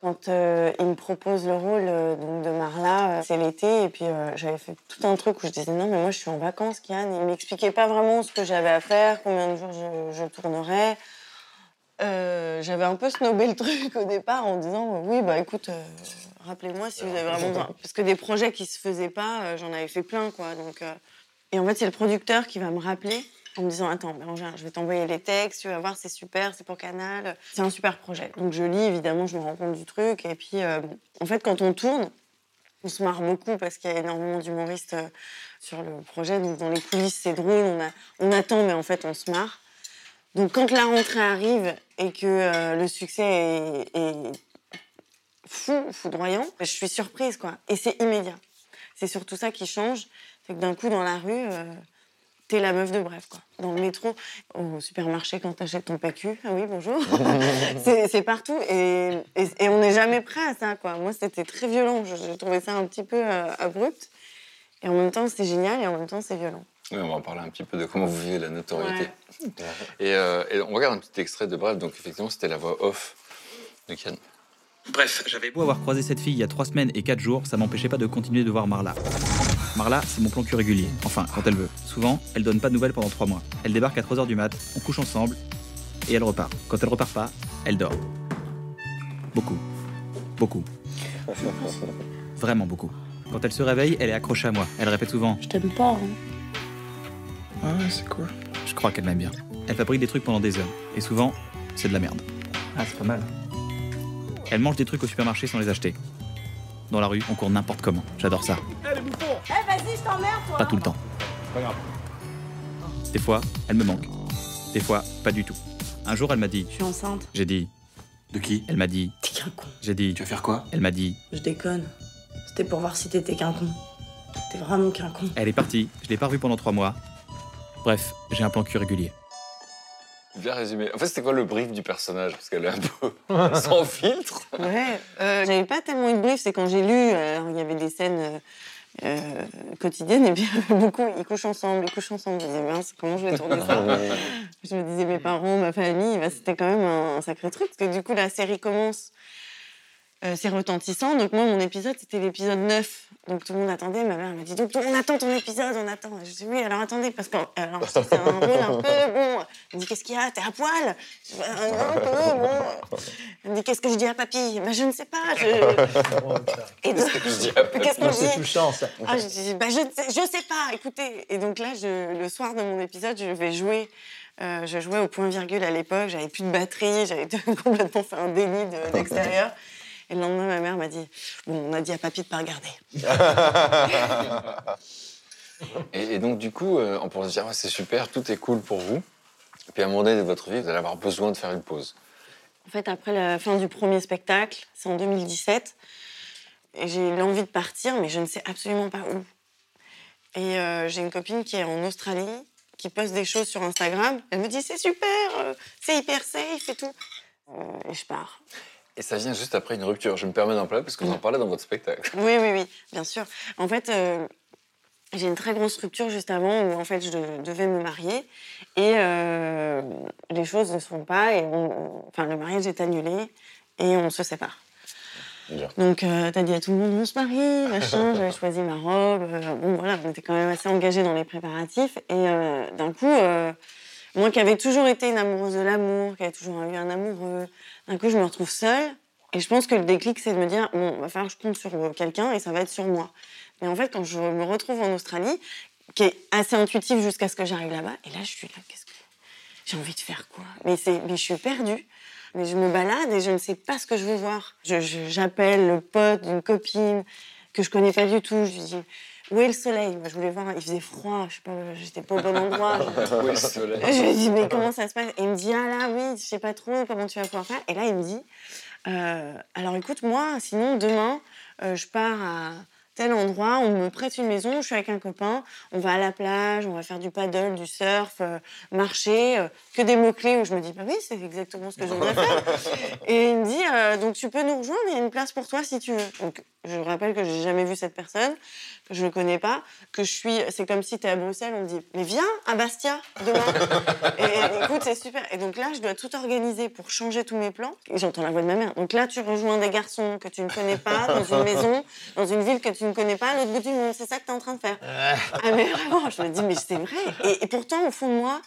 S3: Quand euh, il me propose le rôle donc de Marla, c'est l'été, et puis j'avais fait tout un truc où je disais non, mais moi je suis en vacances, Kian. Il m'expliquait pas vraiment ce que j'avais à faire, combien de jours je, je tournerais. Euh, j'avais un peu snobé le truc au départ en disant oui, bah écoute, euh, rappelez-moi si vous avez vraiment besoin. Parce que des projets qui se faisaient pas, euh, j'en avais fait plein, quoi. Donc, Et en fait, c'est le producteur qui va me rappeler en me disant Attends, Bérangère, je vais t'envoyer les textes, tu vas voir, c'est super, c'est pour Canal, c'est un super projet. Donc je lis, évidemment, je me rends compte du truc. Et puis, en fait, quand on tourne, on se marre beaucoup parce qu'il y a énormément d'humoristes sur le projet. Donc dans les coulisses, c'est drôle, on attend, mais en fait, on se marre. Donc quand la rentrée arrive et que euh, le succès est, est fou, foudroyant, je suis surprise, quoi. Et c'est immédiat. C'est surtout ça qui change. C'est que d'un coup, dans la rue, euh, t'es la meuf de bref, quoi. Dans le métro, au supermarché, quand t'achètes ton PQ, ah oui, bonjour. c'est partout. Et, et- et on n'est jamais prêt à ça, quoi. Moi, c'était très violent. Je- J'ai trouvé ça un petit peu euh, abrupt. Et en même temps, c'est génial et en même temps, c'est violent.
S6: Oui, on va en parler un petit peu de comment vous vivez la notoriété. Et, euh, et on regarde un petit extrait de Bref, donc effectivement, c'était la voix off de Kian.
S16: Bref, j'avais beau avoir croisé cette fille il y a trois semaines et quatre jours, ça m'empêchait pas de continuer de voir Marla. Marla, c'est mon plan cul régulier. Enfin, quand elle veut. Souvent, elle donne pas de nouvelles pendant trois mois. Elle débarque à 3h du mat, on couche ensemble, et elle repart. Quand elle repart pas, elle dort. Beaucoup. Beaucoup. Vraiment beaucoup. Quand elle se réveille, elle est accrochée à moi. Elle répète souvent
S3: Je t'aime pas, hein.
S16: Ouais, c'est cool. Je crois qu'elle m'aime bien. Elle fabrique des trucs pendant des heures. Et souvent, c'est de la merde. Ah, c'est pas mal. Elle mange des trucs au supermarché sans les acheter. Dans la rue, on court n'importe comment. J'adore ça.
S10: Eh, bouffon Eh, vas-y, je t'emmerde, toi
S16: Pas tout le temps.
S10: Pas grave.
S16: Des fois, elle me manque. Des fois, pas du tout. Un jour, elle m'a dit.
S3: Je suis enceinte.
S16: J'ai dit. De qui? Elle m'a dit.
S3: T'es qu'un con.
S16: J'ai dit. Tu vas faire quoi? Elle m'a dit.
S3: Je déconne. C'était pour voir si t'étais qu'un con. T'es vraiment qu'un con.
S16: Elle est partie. Je l'ai pas revue pendant trois mois. Bref, j'ai un plan cul régulier.
S6: Bien résumé. En fait, c'était quoi le brief du personnage? Parce qu'elle est un peu sans filtre.
S3: Ouais, euh, j'avais pas tellement eu de brief, c'est quand j'ai lu, euh, il y avait des scènes euh, euh, quotidiennes, et puis beaucoup, ils couchent ensemble, ils couchent ensemble. Je me disais, mince, comment je vais tourner ça? Je me disais, mes parents, ma famille, bah, c'était quand même un, un sacré truc, parce que du coup, la série commence, euh, c'est retentissant, donc moi, mon épisode, c'était l'épisode 9. Donc tout le monde attendait, ma mère m'a dit, donc on attend ton épisode, on attend. Je dis, oui, alors attendez, parce que alors, c'est un rôle un peu, bon, elle me dit, qu'est-ce qu'il y a, t'es à poil? Je dis, un peu, bon. Elle me dit, qu'est-ce que je dis à papy? Bah, Je ne sais pas. Je... Et donc,
S6: Qu'est-ce que je dis à papy?
S3: Qu'est-ce que je
S4: C'est touchant, ça.
S3: ah, je dis, bah, je ne sais, je sais pas, écoutez. Et donc là, je- le soir de mon épisode, je vais jouer. euh, je jouais au point virgule à l'époque, j'avais plus de batterie, j'avais complètement fait un délit de- d'extérieur. Et le lendemain, ma mère m'a dit Bon, on a dit à papy de pas regarder.
S6: Et, et donc, du coup, euh, on pourrait se dire, ouais, c'est super, tout est cool pour vous. Et puis, à un moment donné de votre vie, vous allez avoir besoin de faire une pause.
S3: En fait, après la fin du premier spectacle, c'est en 2017, et j'ai l'envie de partir, mais je ne sais absolument pas où. Et euh, j'ai une copine qui est en Australie, qui poste des choses sur Instagram. Elle me dit c'est super, euh, c'est hyper safe et tout. Euh, et je pars.
S6: Et ça vient juste après une rupture. Je me permets d'en parler parce que vous en parlez dans votre spectacle.
S3: Oui, oui, oui, bien sûr. En fait, euh, j'ai une très grosse rupture juste avant où en fait je de- devais me marier et euh, les choses ne se font pas et on- enfin le mariage est annulé et on se sépare. Donc euh, t'as dit à tout le monde on se marie, machin, j'avais choisi ma robe, euh, bon voilà, on était quand même assez engagés dans les préparatifs et euh, d'un coup, moi qui avais toujours été une amoureuse de l'amour, qui avait toujours eu un amoureux, d'un coup je me retrouve seule et je pense que le déclic c'est de me dire bon, va falloir je compte sur euh, quelqu'un et ça va être sur moi. Mais en fait quand je me retrouve en Australie, qui est assez intuitif jusqu'à ce que j'arrive là-bas, et là je suis là, qu'est-ce que j'ai envie de faire quoi mais, mais je suis perdue. Mais je me balade et je ne sais pas ce que je veux voir. Je- je- j'appelle le pote d'une copine que je connais pas du tout. Je lui dis où est le soleil Moi, Je voulais voir. Il faisait froid. Je sais pas. J'étais pas au bon endroit.
S6: Où est le soleil
S3: Je lui dis mais comment ça se passe? Et il me dit ah là oui, je sais pas trop comment tu vas pouvoir faire? Et là il me dit euh, alors écoute moi sinon demain euh, je pars à tel endroit, on me prête une maison, je suis avec un copain, on va à la plage, on va faire du paddle, du surf, euh, marcher, euh, que des mots-clés où je me dis, bah oui, c'est exactement ce que je voudrais faire. Et il me dit, euh, donc tu peux nous rejoindre, il y a une place pour toi si tu veux. Donc je rappelle que j'ai jamais vu cette personne, que je ne connais pas, que je suis, c'est comme si tu es à Bruxelles, on me dit, mais viens à Bastia demain. et écoute, c'est super. Et donc là, je dois tout organiser pour changer tous mes plans. Et j'entends la voix de ma mère. Donc là, tu rejoins des garçons que tu ne connais pas dans une maison, dans une ville que tu ne connais pas, à l'autre bout du monde. C'est ça que tu es en train de faire. Ah mais vraiment, je me dis, mais c'est vrai. Et, et pourtant, au fond de moi,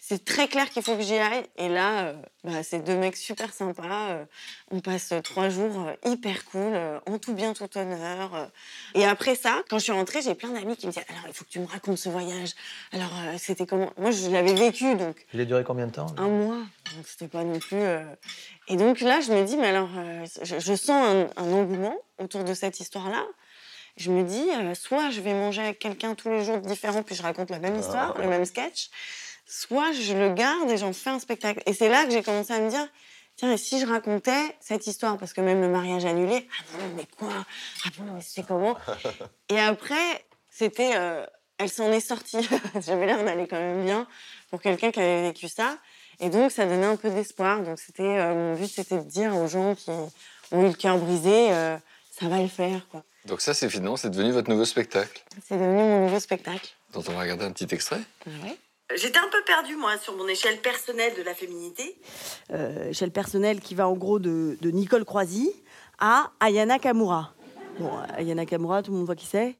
S3: c'est très clair qu'il faut que j'y aille. Et là, euh, bah, c'est deux mecs super sympas. euh, on passe trois jours euh, hyper cool, en tout bien, tout honneur. Et après ça, quand je suis rentrée, j'ai plein d'amis qui me disaient Alors, il faut que tu me racontes ce voyage. Alors, c'était comment? Moi, je l'avais vécu, donc
S4: Il a duré combien de temps?
S3: Un mois. Donc, c'était pas non plus. Et donc là, je me dis Mais alors, je, je sens un, un engouement autour de cette histoire-là. Je me dis, euh, soit je vais manger avec quelqu'un tous les jours différent, puis je raconte la même histoire, le même sketch, soit je le garde et j'en fais un spectacle. Et c'est là que j'ai commencé à me dire, tiens, et si je racontais cette histoire, parce que même le mariage annulé, ah bon, mais quoi? Ah bon, mais c'est comment? Et après, c'était, euh, elle s'en est sortie. J'avais l'air d'aller quand même bien pour quelqu'un qui avait vécu ça. Et donc, ça donnait un peu d'espoir. Donc, c'était, euh, mon but, c'était de dire aux gens qui ont eu le cœur brisé, ça va le faire, quoi.
S6: Donc ça, c'est finalement, c'est devenu votre nouveau spectacle,
S3: C'est devenu mon nouveau spectacle.
S6: dont on va regarder un petit extrait.
S10: J'étais un peu perdue, moi, sur mon échelle personnelle de la féminité.
S17: euh, échelle personnelle qui va en gros de, de Nicole Croisy à Ayana Kamura. Bon, Ayana Kamura, tout le monde voit qui c'est.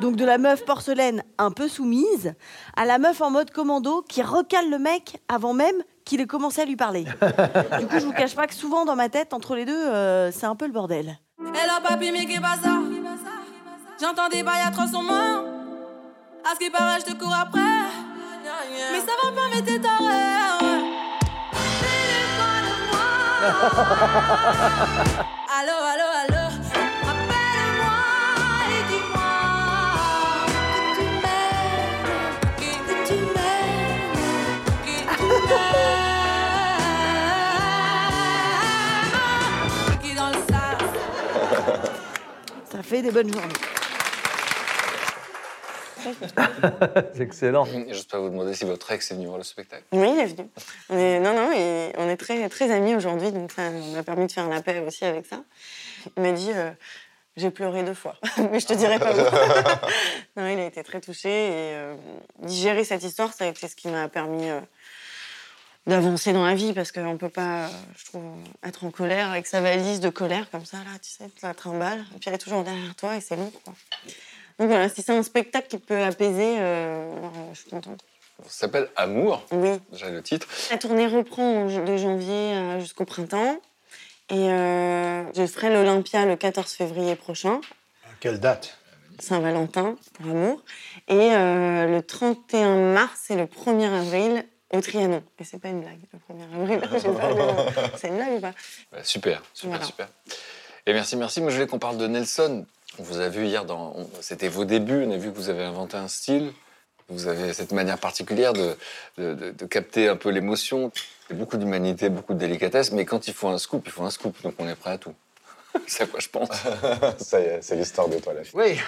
S17: Donc de la meuf porcelaine un peu soumise à la meuf en mode commando qui recale le mec avant même qu'il ait commencé à lui parler. du coup, je vous cache pas que souvent dans ma tête, entre les deux, euh, c'est un peu le bordel.
S9: Hello papi, mais qui passe ça? J'entends des bails atroces en moi. À ce qui paraît, je te cours après. Mais ça va pas, mais t'es taré. Allô, allô, allô?
S17: Fait des bonnes journées.
S4: C'est excellent.
S6: Pas vous demander si votre ex est venu voir le spectacle.
S3: Oui, il est venu. Non, non, et on est très, très amis aujourd'hui, donc ça m'a permis de faire la paix aussi avec ça. Il m'a dit, euh, j'ai pleuré deux fois, mais je te dirai pas où. non, il a été très touché et euh, digérer cette histoire, ça a été ce qui m'a permis euh, d'avancer dans la vie, parce qu'on peut pas, je trouve, être en colère avec sa valise de colère comme ça, là, tu sais, la trimballe, et puis elle est toujours derrière toi et c'est lourd, quoi. Donc voilà, si c'est un spectacle qui peut apaiser, euh, euh, je suis contente.
S6: Ça s'appelle Amour.
S3: Oui.
S6: Déjà le titre.
S3: La tournée reprend de janvier euh, jusqu'au printemps. Et euh, je ferai l'Olympia le 14 février prochain,
S4: Quelle date?
S3: Saint-Valentin pour amour. Et euh, le 31 mars et le 1er avril au Trianon. Et c'est pas une blague, le 1er avril. j'ai pas le- c'est une blague ou pas
S6: Bah, super, super,
S3: Voilà.
S6: super. Et merci, merci. Moi, je voulais qu'on parle de Nelson. On vous a vu hier dans. C'était vos débuts. On a vu que vous avez inventé un style. Vous avez cette manière particulière de, de, de- de capter un peu l'émotion. Beaucoup d'humanité, beaucoup de délicatesse, mais quand il faut un scoop, il faut un scoop, donc on est prêt à tout. C'est à quoi je pense.
S2: Ça y est, c'est l'histoire des toilettes.
S4: Oui.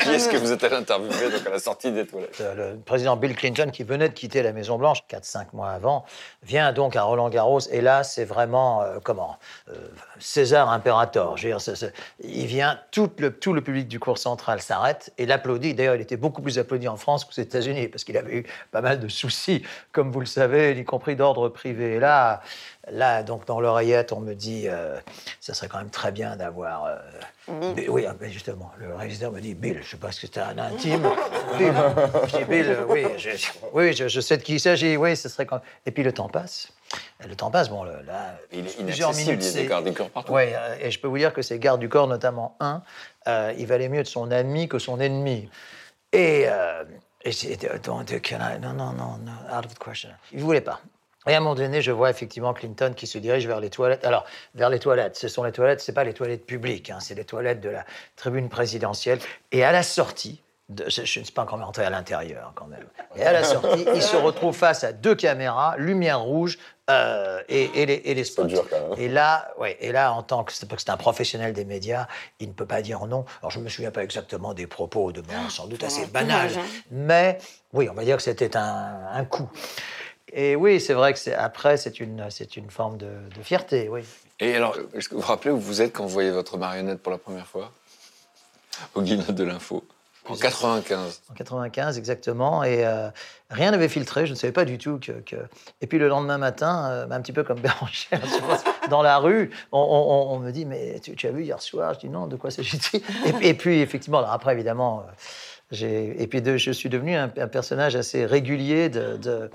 S6: Qui est-ce que vous êtes allé interviewer donc, à la sortie des toilettes
S4: Euh, Le président Bill Clinton, qui venait de quitter la Maison-Blanche 4-5 mois avant, vient donc à Roland-Garros. Et là, c'est vraiment, euh, comment euh, César Imperator. Je veux dire, il vient, tout le, tout le public du cours central s'arrête et l'applaudit. D'ailleurs, il était beaucoup plus applaudi en France qu'aux États-Unis, parce qu'il avait eu pas mal de soucis, comme vous le savez, y compris d'ordre privé. Et là, là, donc, dans l'oreillette, on me dit, euh, ça serait quand même très bien d'avoir... euh, Bill- oui, ah, justement, le réalisateur me dit Bill, je sais pas ce que c'était un intime. Bill, je dis Bill, euh, oui, je, oui, je, je sais de qui il s'agit, oui, ce serait quand Et puis le temps passe. Le temps passe, bon, le- là,
S6: Il est
S4: plusieurs minutes.
S6: il y a des
S4: c'est-
S6: gardes du corps partout.
S4: Oui, euh, et je peux vous dire que ces gardes du corps, notamment un, euh, il valait mieux de son ami que son ennemi. Et, euh, et j'ai dit, non, non, non, out of the question. Il ne voulait pas. Et à un moment donné, je vois effectivement Clinton qui se dirige vers les toilettes. Alors, vers les toilettes, ce sont les toilettes, ce pas les toilettes publiques, hein, c'est les toilettes de la tribune présidentielle. Et à la sortie, de- je, je ne suis pas encore rentré à l'intérieur quand même. Et à la sortie, il se retrouve face à deux caméras, lumière rouge euh, et, et les, et les spots. Et là, ouais, et là, en tant que c'est un professionnel des médias, il ne peut pas dire non. Alors, je me souviens pas exactement des propos de mort, sans doute assez banal,
S3: dommage, hein.
S4: mais oui, on va dire que c'était un, un coup. Et oui, c'est vrai que c'est, après, c'est une, c'est une forme de, de fierté, oui.
S6: Et alors, est-ce que vous vous rappelez où vous êtes quand vous voyez votre marionnette pour la première fois? Au guignol de l'info. En 95.
S4: En 95, exactement. Et euh, rien n'avait filtré. Je ne savais pas du tout que. que- Et puis le lendemain matin, euh, un petit peu comme Bérangère, dans la rue, on, on- on me dit Mais tu, tu as vu hier soir? Je dis Non, de quoi s'agit-il? Et, puis- et puis, effectivement, alors après, évidemment. euh, Et puis de- je suis devenu un, un personnage assez régulier de, de,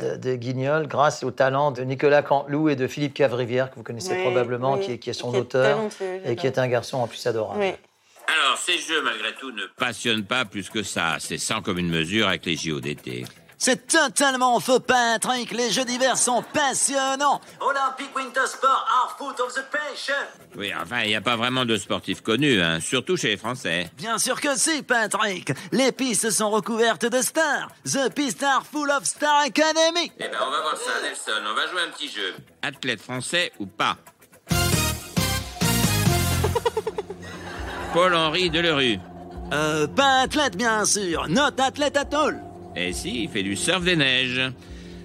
S4: de- de Guignol grâce au talent de Nicolas Canteloup et de Philippe Cavrivière, que vous connaissez
S3: Oui,
S4: probablement,
S3: oui,
S4: qui, est- qui est son
S3: qui
S4: auteur et qui est un garçon en plus adorable.
S18: Alors, ces jeux, malgré tout, ne passionnent pas plus que ça. C'est sans commune mesure avec les JO d'été.
S19: C'est totalement faux, Patrick. Les jeux d'hiver sont passionnants. Olympic Winter Sport are foot of the passion.
S18: Oui, enfin, il n'y a pas vraiment de sportifs connus, hein, surtout chez les Français.
S19: Bien sûr que si, Patrick. Les pistes sont recouvertes de stars. The pistes are full of Star Academy.
S18: Eh ben, on va voir ça, Nelson. On va jouer un petit jeu. Athlète français ou pas? Paul-Henri Delerue.
S19: Euh, pas athlète, bien sûr. Not athlète at all.
S18: Eh si, il fait du surf des neiges.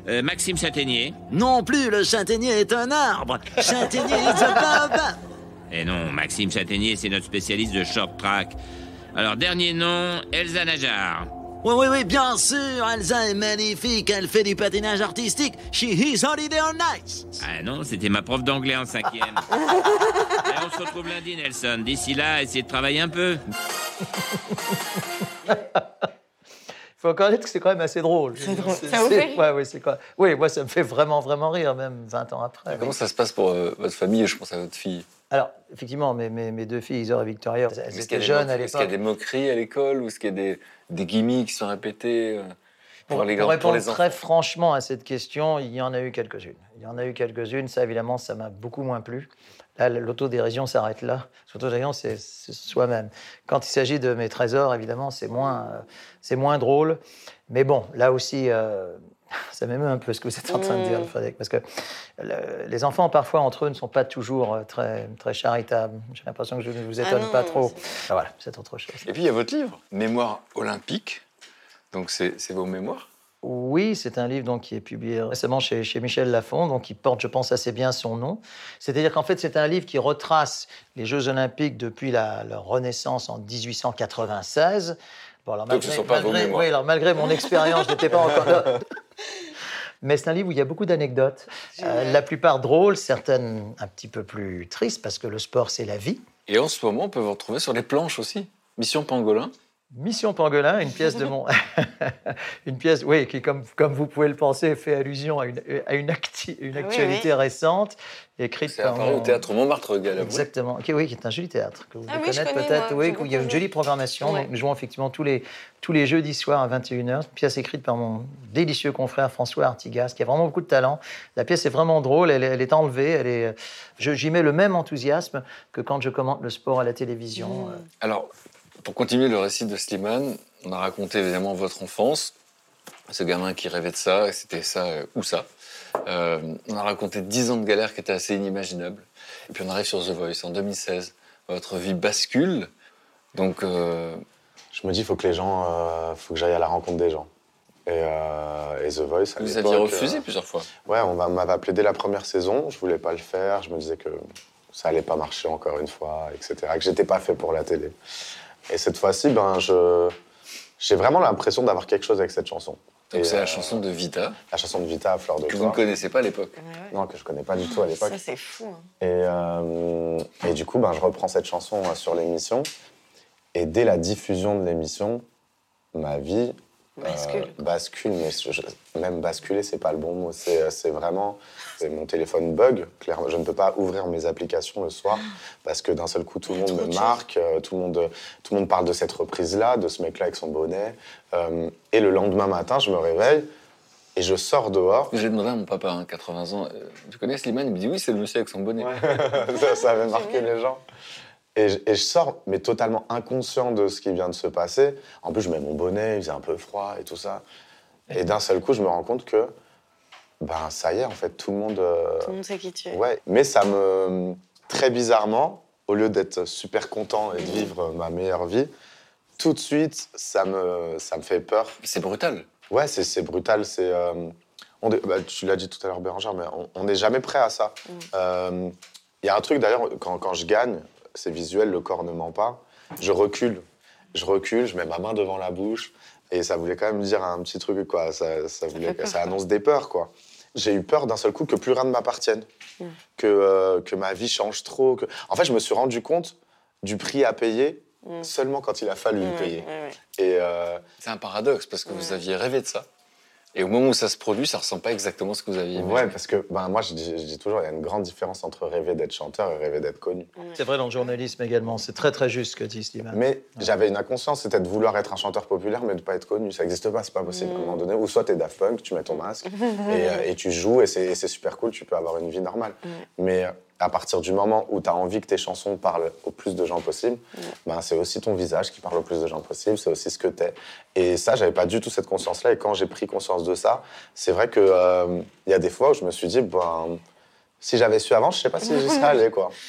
S18: Euh, Maxime Châtaignier.
S19: Non plus, le châtaignier est un arbre. Châtaignier is a baobab.
S18: Eh non, Maxime Châtaignier, c'est notre spécialiste de short track. Alors, dernier nom, Elsa Najar.
S19: Oui, oui, oui, bien sûr. Elsa est magnifique. Elle fait du patinage artistique. She is holiday on ice.
S18: Ah non, c'était ma prof d'anglais en cinquième. Eh, on se retrouve lundi, Nelson. D'ici là, essayez de travailler un peu.
S4: Il faut reconnaître que c'est quand même assez drôle.
S3: C'est drôle. Ça vous fait rire
S4: ouais, ouais, c'est quoi Oui, moi, ça me fait vraiment, vraiment rire, même 20 ans après.
S6: Comment ça se passe pour euh, votre famille et je pense à votre fille
S4: Alors, effectivement, mes, mes, mes deux filles, Isor et Victoria, elles étaient jeunes à
S6: Est-ce qu'il y a
S4: l'époque.
S6: des moqueries à l'école ou est-ce qu'il y a des, des gimmicks qui sont répétés euh,
S4: Pour,
S6: les,
S4: pour
S6: pour
S4: répondre
S6: les
S4: très franchement à cette question, il y en a eu quelques-unes. Il y en a eu quelques-unes. Ça, évidemment, ça m'a beaucoup moins plu. Là, l'autodérision s'arrête là. L'autodérision, c'est c'est soi-même. Quand il s'agit de mes trésors, évidemment, c'est moins, euh, c'est moins drôle. Mais bon, là aussi, euh, ça m'émeut un peu ce que vous êtes en train de dire,
S3: Mm.
S4: Frédéric, parce que le- les enfants, parfois, entre eux, ne sont pas toujours euh, très, très charitables. J'ai l'impression que je ne vous
S6: Ah
S4: étonne
S6: non,
S4: pas trop. Ah, voilà, c'est autre chose.
S6: Et puis il y a votre livre, Mémoire olympique. Donc c'est c'est vos mémoires.
S4: Oui, c'est un livre donc, qui est publié récemment chez, chez Michel Lafon, donc qui porte, je pense, assez bien son nom. C'est-à-dire qu'en fait, c'est un livre qui retrace les Jeux Olympiques depuis la, leur renaissance en 1896. Bon, alors,
S6: Donc, ce sont pas vos
S4: malgré-
S6: mémoires.
S4: oui, alors, malgré mon expérience, je n'étais pas encore là. Mais c'est un livre où il y a beaucoup d'anecdotes, Euh, la plupart drôles, certaines un petit peu plus tristes, parce que le sport, c'est la vie.
S6: Et en ce moment, on peut vous retrouver sur les planches aussi. Mission Pangolin.
S4: Mission Pangolin, une pièce de mon, une pièce, oui, qui comme comme vous pouvez le penser fait allusion à une à une, acti- une
S6: oui,
S4: actualité
S6: oui.
S4: récente, écrite
S6: C'est
S4: par
S6: au théâtre Montmartre Galabru.
S4: Exactement, qui, oui, qui est un joli théâtre que vous
S6: Ah
S4: devez
S6: oui, je
S4: connaître
S6: connais,
S4: peut-être, oui, où il y a une jolie programmation.
S6: Ouais.
S4: Donc, nous jouons effectivement tous les tous les jeudis soirs à 21h. Une pièce écrite par mon délicieux confrère François Artigas, qui a vraiment beaucoup de talent. La pièce est vraiment drôle, elle, est- elle est enlevée, elle est, je- j'y mets le même enthousiasme que quand je commente le sport à la télévision.
S6: Alors, Pour continuer le récit de Slimane, on a raconté évidemment votre enfance, ce gamin qui rêvait de ça, c'était ça euh, ou ça. Euh, on a raconté 10 ans de galère qui étaient assez inimaginables. Et puis on arrive sur The Voice en 2016. Votre vie bascule. Donc, euh,
S2: Je me dis, il faut que les gens, faut que j'aille à la rencontre des gens. Et, et The Voice, à
S6: vous aviez refusé plusieurs fois.
S2: Ouais, on va- m'avait appelé dès la première saison. Je voulais pas le faire. Je me disais que ça allait pas marcher encore une fois, etc. Que j'étais pas fait pour la télé. Et cette fois-ci, ben, je, j'ai vraiment l'impression d'avoir quelque chose avec cette chanson.
S6: Donc
S2: Et,
S6: c'est la
S2: euh,
S6: chanson de Vita,
S2: La chanson de Vita à fleur de
S6: que vous ne connaissez pas à l'époque.
S2: Non, que je connais pas du tout à l'époque.
S3: Ça, c'est fou. hein.
S2: Et, euh, et du coup, ben, je reprends cette chanson euh, sur l'émission. Et dès la diffusion de l'émission, ma vie euh,
S3: Bascule.
S2: bascule. Mais je- même basculer, c'est pas le bon mot. C'est euh, c'est vraiment. c'est Mon téléphone bug. Clairement, je ne peux pas ouvrir mes applications le soir parce que d'un seul coup, tout le monde
S3: trop
S2: me marque. euh, Tout le monde, tout le monde parle de cette reprise-là, de ce mec-là avec son bonnet. Euh, et le lendemain matin, je me réveille et je sors dehors.
S6: J'ai demandé à mon papa, hein, 80 ans, euh, tu connais Slimane? Il me dit oui, c'est le monsieur avec son bonnet.
S2: ça, ça avait marqué les gens. Et je, et je sors, mais totalement inconscient de ce qui vient de se passer. En plus, je mets mon bonnet, il faisait un peu froid et tout ça. Et d'un seul coup, je me rends compte que, ben, ça y est, en fait, tout le monde. euh,
S3: Tout le monde sait qui tu es.
S2: Ouais, mais ça me. Très bizarrement, au lieu d'être super content et de vivre ma meilleure vie, tout de suite, ça me, ça me fait peur.
S6: C'est brutal.
S2: Ouais, c'est c'est brutal. C'est. euh, on est- bah, tu l'as dit tout à l'heure, Bérangère, mais on- n'est jamais prêt à ça. Euh, Il y a un truc d'ailleurs, quand, quand je gagne, c'est visuel, le corps ne ment pas. Je recule. Je recule, je mets ma main devant la bouche. Et ça voulait quand même dire un petit truc, quoi. Ça, ça, voulait, ça annonce des peurs, quoi. J'ai eu peur d'un seul coup que plus rien ne m'appartienne.
S3: Mm.
S2: Que, euh, que ma vie change trop. Que... En fait, je me suis rendu compte du prix à payer
S3: Mm.
S2: seulement quand il a fallu le
S3: Ouais,
S2: payer. Et euh,
S6: C'est un paradoxe parce que vous aviez rêvé de ça. Et au moment où ça se produit, ça ressemble pas exactement à ce que vous aviez imaginé.
S2: Ouais, parce que ben, moi, je dis, je dis toujours, il y a une grande différence entre rêver d'être chanteur et rêver d'être connu.
S4: C'est vrai dans le journalisme également, c'est très très juste ce que dit Slimane.
S2: Mais j'avais une inconscience, c'était de vouloir être un chanteur populaire, mais de pas être connu. Ça n'existe pas, c'est pas possible à un moment donné. Ou soit t'es Daft Punk, tu mets ton masque et, euh, et tu joues, et c'est super cool, tu peux avoir une vie normale. Mais euh, à partir du moment où tu as envie que tes chansons parlent au plus de gens possible, ben, c'est aussi ton visage qui parle au plus de gens possible, c'est aussi ce que t'es. Et ça, j'avais pas du tout cette conscience-là. Et quand j'ai pris conscience de ça, c'est vrai qu'il il y a des fois où je me suis dit, ben, si j'avais su avant, je sais pas si j'y serais allé, quoi.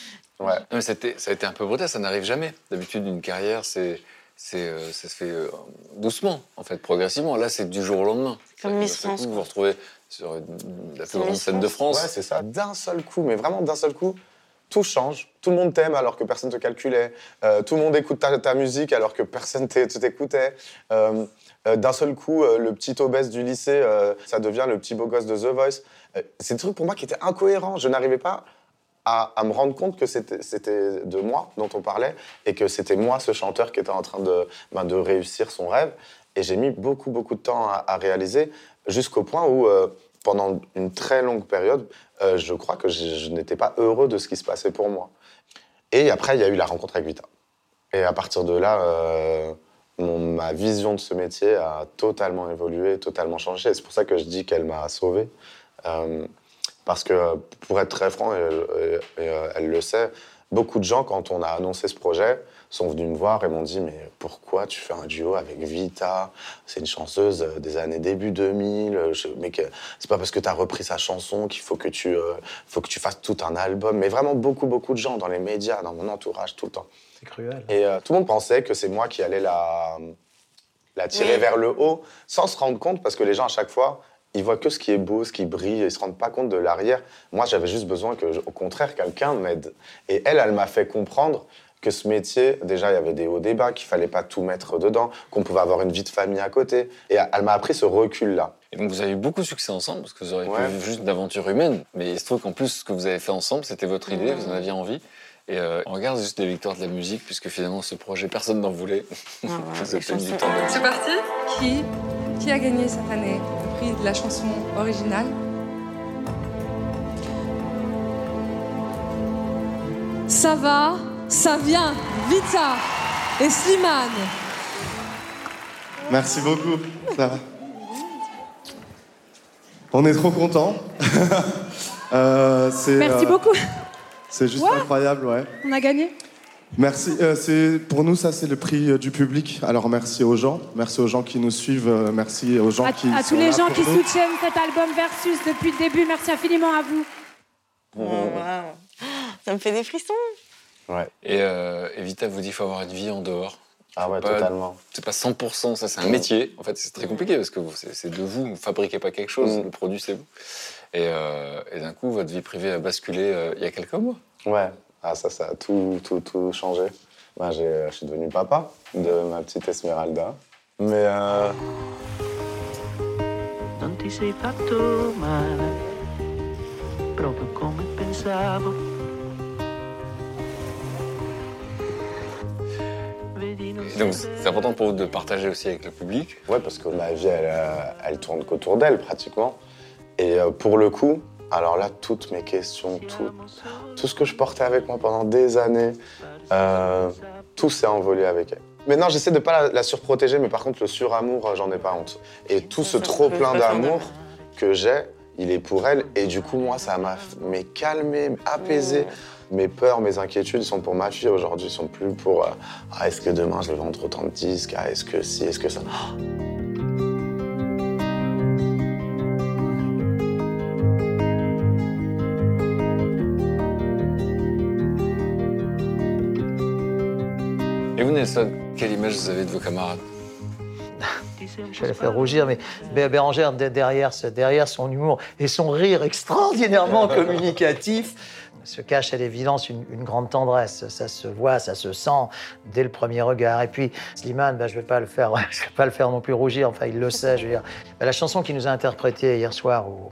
S2: Ouais.
S6: Non, mais c'était- ça a été un peu brutal, ça n'arrive jamais. D'habitude, une carrière, c'est, c'est, euh, ça se fait euh, doucement, en fait, progressivement. Là, c'est du jour au lendemain.
S3: Comme Miss France,
S6: coup, Vous vous retrouvez sur la plus grande scène de France.
S2: Ouais, c'est ça. D'un seul coup, mais vraiment d'un seul coup, tout change. Tout le monde t'aime alors que personne te calculait. Euh, tout le monde écoute ta, ta musique alors que personne t'é- t'écoutait. Euh, euh, d'un seul coup, le petit obèse du lycée, ça devient le petit beau gosse de The Voice. C'est des trucs pour moi qui étaient incohérents. Je n'arrivais pas à, à me rendre compte que c'était c'était de moi dont on parlait et que c'était moi, ce chanteur, qui était en train de, ben, de réussir son rêve. Et j'ai mis beaucoup, beaucoup de temps à, réaliser jusqu'au point où, euh, pendant une très longue période, euh, je crois que je, n'étais pas heureux de ce qui se passait pour moi. Et après, il y a eu la rencontre avec Vita. Et à partir de là, euh, ma vision de ce métier a totalement évolué, totalement changé. C'est pour ça que je dis qu'elle m'a sauvé. Parce que, pour être très franc, et, elle le sait, beaucoup de gens, quand on a annoncé ce projet, sont venus me voir et m'ont dit Mais pourquoi tu fais un duo avec Vita? C'est une chanteuse euh, des années début 2000. euh, je- mais c'est pas parce que tu as repris sa chanson qu'il faut, que tu, euh, faut que tu fasses tout un album. Mais vraiment, beaucoup, beaucoup de gens dans les médias, dans mon entourage, tout le temps.
S4: C'est cruel.
S2: Et euh, tout le monde pensait que c'est moi qui allais la, la tirer
S4: Oui.
S2: vers le haut, sans se rendre compte, parce que les gens, à chaque fois, ils voient que ce qui est beau, ce qui brille, ils se rendent pas compte de l'arrière. Moi, j'avais juste besoin que, au contraire, quelqu'un m'aide. Et elle, elle m'a fait comprendre que ce métier, déjà, il y avait des hauts débats, qu'il fallait pas tout mettre dedans, qu'on pouvait avoir une vie de famille à côté. Et elle m'a appris ce recul-là.
S6: Et donc, vous avez eu beaucoup de succès ensemble, parce que vous auriez
S2: Ouais.
S6: pu vivre juste d'aventure humaine. Mais il se trouve qu'en plus, ce que vous avez fait ensemble, c'était votre idée,
S3: Mmh.
S6: vous en aviez envie. Et euh, on regarde juste les victoires de la musique, puisque finalement, ce projet, personne n'en voulait.
S3: Ah,
S6: la
S13: C'est parti? Qui, qui a gagné cette année le prix de la chanson originale?
S20: Ça va, ça vient, Vita et Slimane.
S14: Merci beaucoup. Ça va. On est trop contents. Euh, c'est,
S20: Merci
S14: euh,
S20: beaucoup.
S14: C'est juste incroyable, ouais.
S20: On a gagné
S14: Merci. euh, c'est pour nous, ça, c'est le prix euh, du public. Alors, merci aux gens. Merci aux gens qui nous suivent. euh, merci aux gens
S20: À,
S14: qui
S20: à
S14: sont
S20: tous les
S14: là
S20: gens qui
S14: nous.
S20: soutiennent cet album Versus depuis le début, merci infiniment à vous.
S3: Oh, waouh. Ça me fait des frissons.
S2: Ouais.
S6: Et, euh, et Vita vous dit qu'il faut avoir une vie en dehors.
S2: Ah ouais,
S6: Pas-
S2: totalement.
S6: C'est pas 100%, ça c'est un métier. En fait, c'est très compliqué parce que c'est de vous, vous fabriquez pas quelque chose,
S2: Mm.
S6: le produit c'est vous. Et, euh, et d'un coup, votre vie privée a basculé euh, il y a quelques mois.
S2: Ouais, ah, ça, ça a tout, tout, tout changé. Ben, j'ai- je suis devenu papa de ma petite Esmeralda. Mais euh,
S21: Non ti sei fatto male, proprio come pensavo.
S6: Et donc c'est important pour vous de partager aussi avec le public.
S2: ouais, parce que ma vie, elle, euh, elle tourne qu'autour d'elle pratiquement. Et euh, pour le coup, alors là, toutes mes questions, tout, tout ce que je portais avec moi pendant des années, euh, tout s'est envolé avec elle. Maintenant, j'essaie de pas la, la surprotéger, mais par contre, le suramour, j'en ai pas honte. Et tout ce trop plein d'amour que j'ai, il est pour elle. Et du coup, moi, ça m'a mais calmé, apaisé. Mes peurs, mes inquiétudes sont pour ma fille aujourd'hui, sont plus pour euh, ah, est-ce que demain je vais vendre autant de disques, ah, est-ce que si, est-ce que ça.
S6: Et vous, Nelson, quelle image vous avez de vos camarades?
S4: Je vais la faire rougir, mais Bé- Bérangère, de- derrière, ce- derrière son humour et son rire extraordinairement communicatif, se cache à l'évidence une, une grande tendresse. Ça se voit, ça se sent dès le premier regard. Et puis, Slimane, bah, je ne vais, pas le faire- je vais pas le faire non plus rougir, enfin, il le sait. Je veux dire. Bah, la chanson qu'il nous a interprétée hier soir au,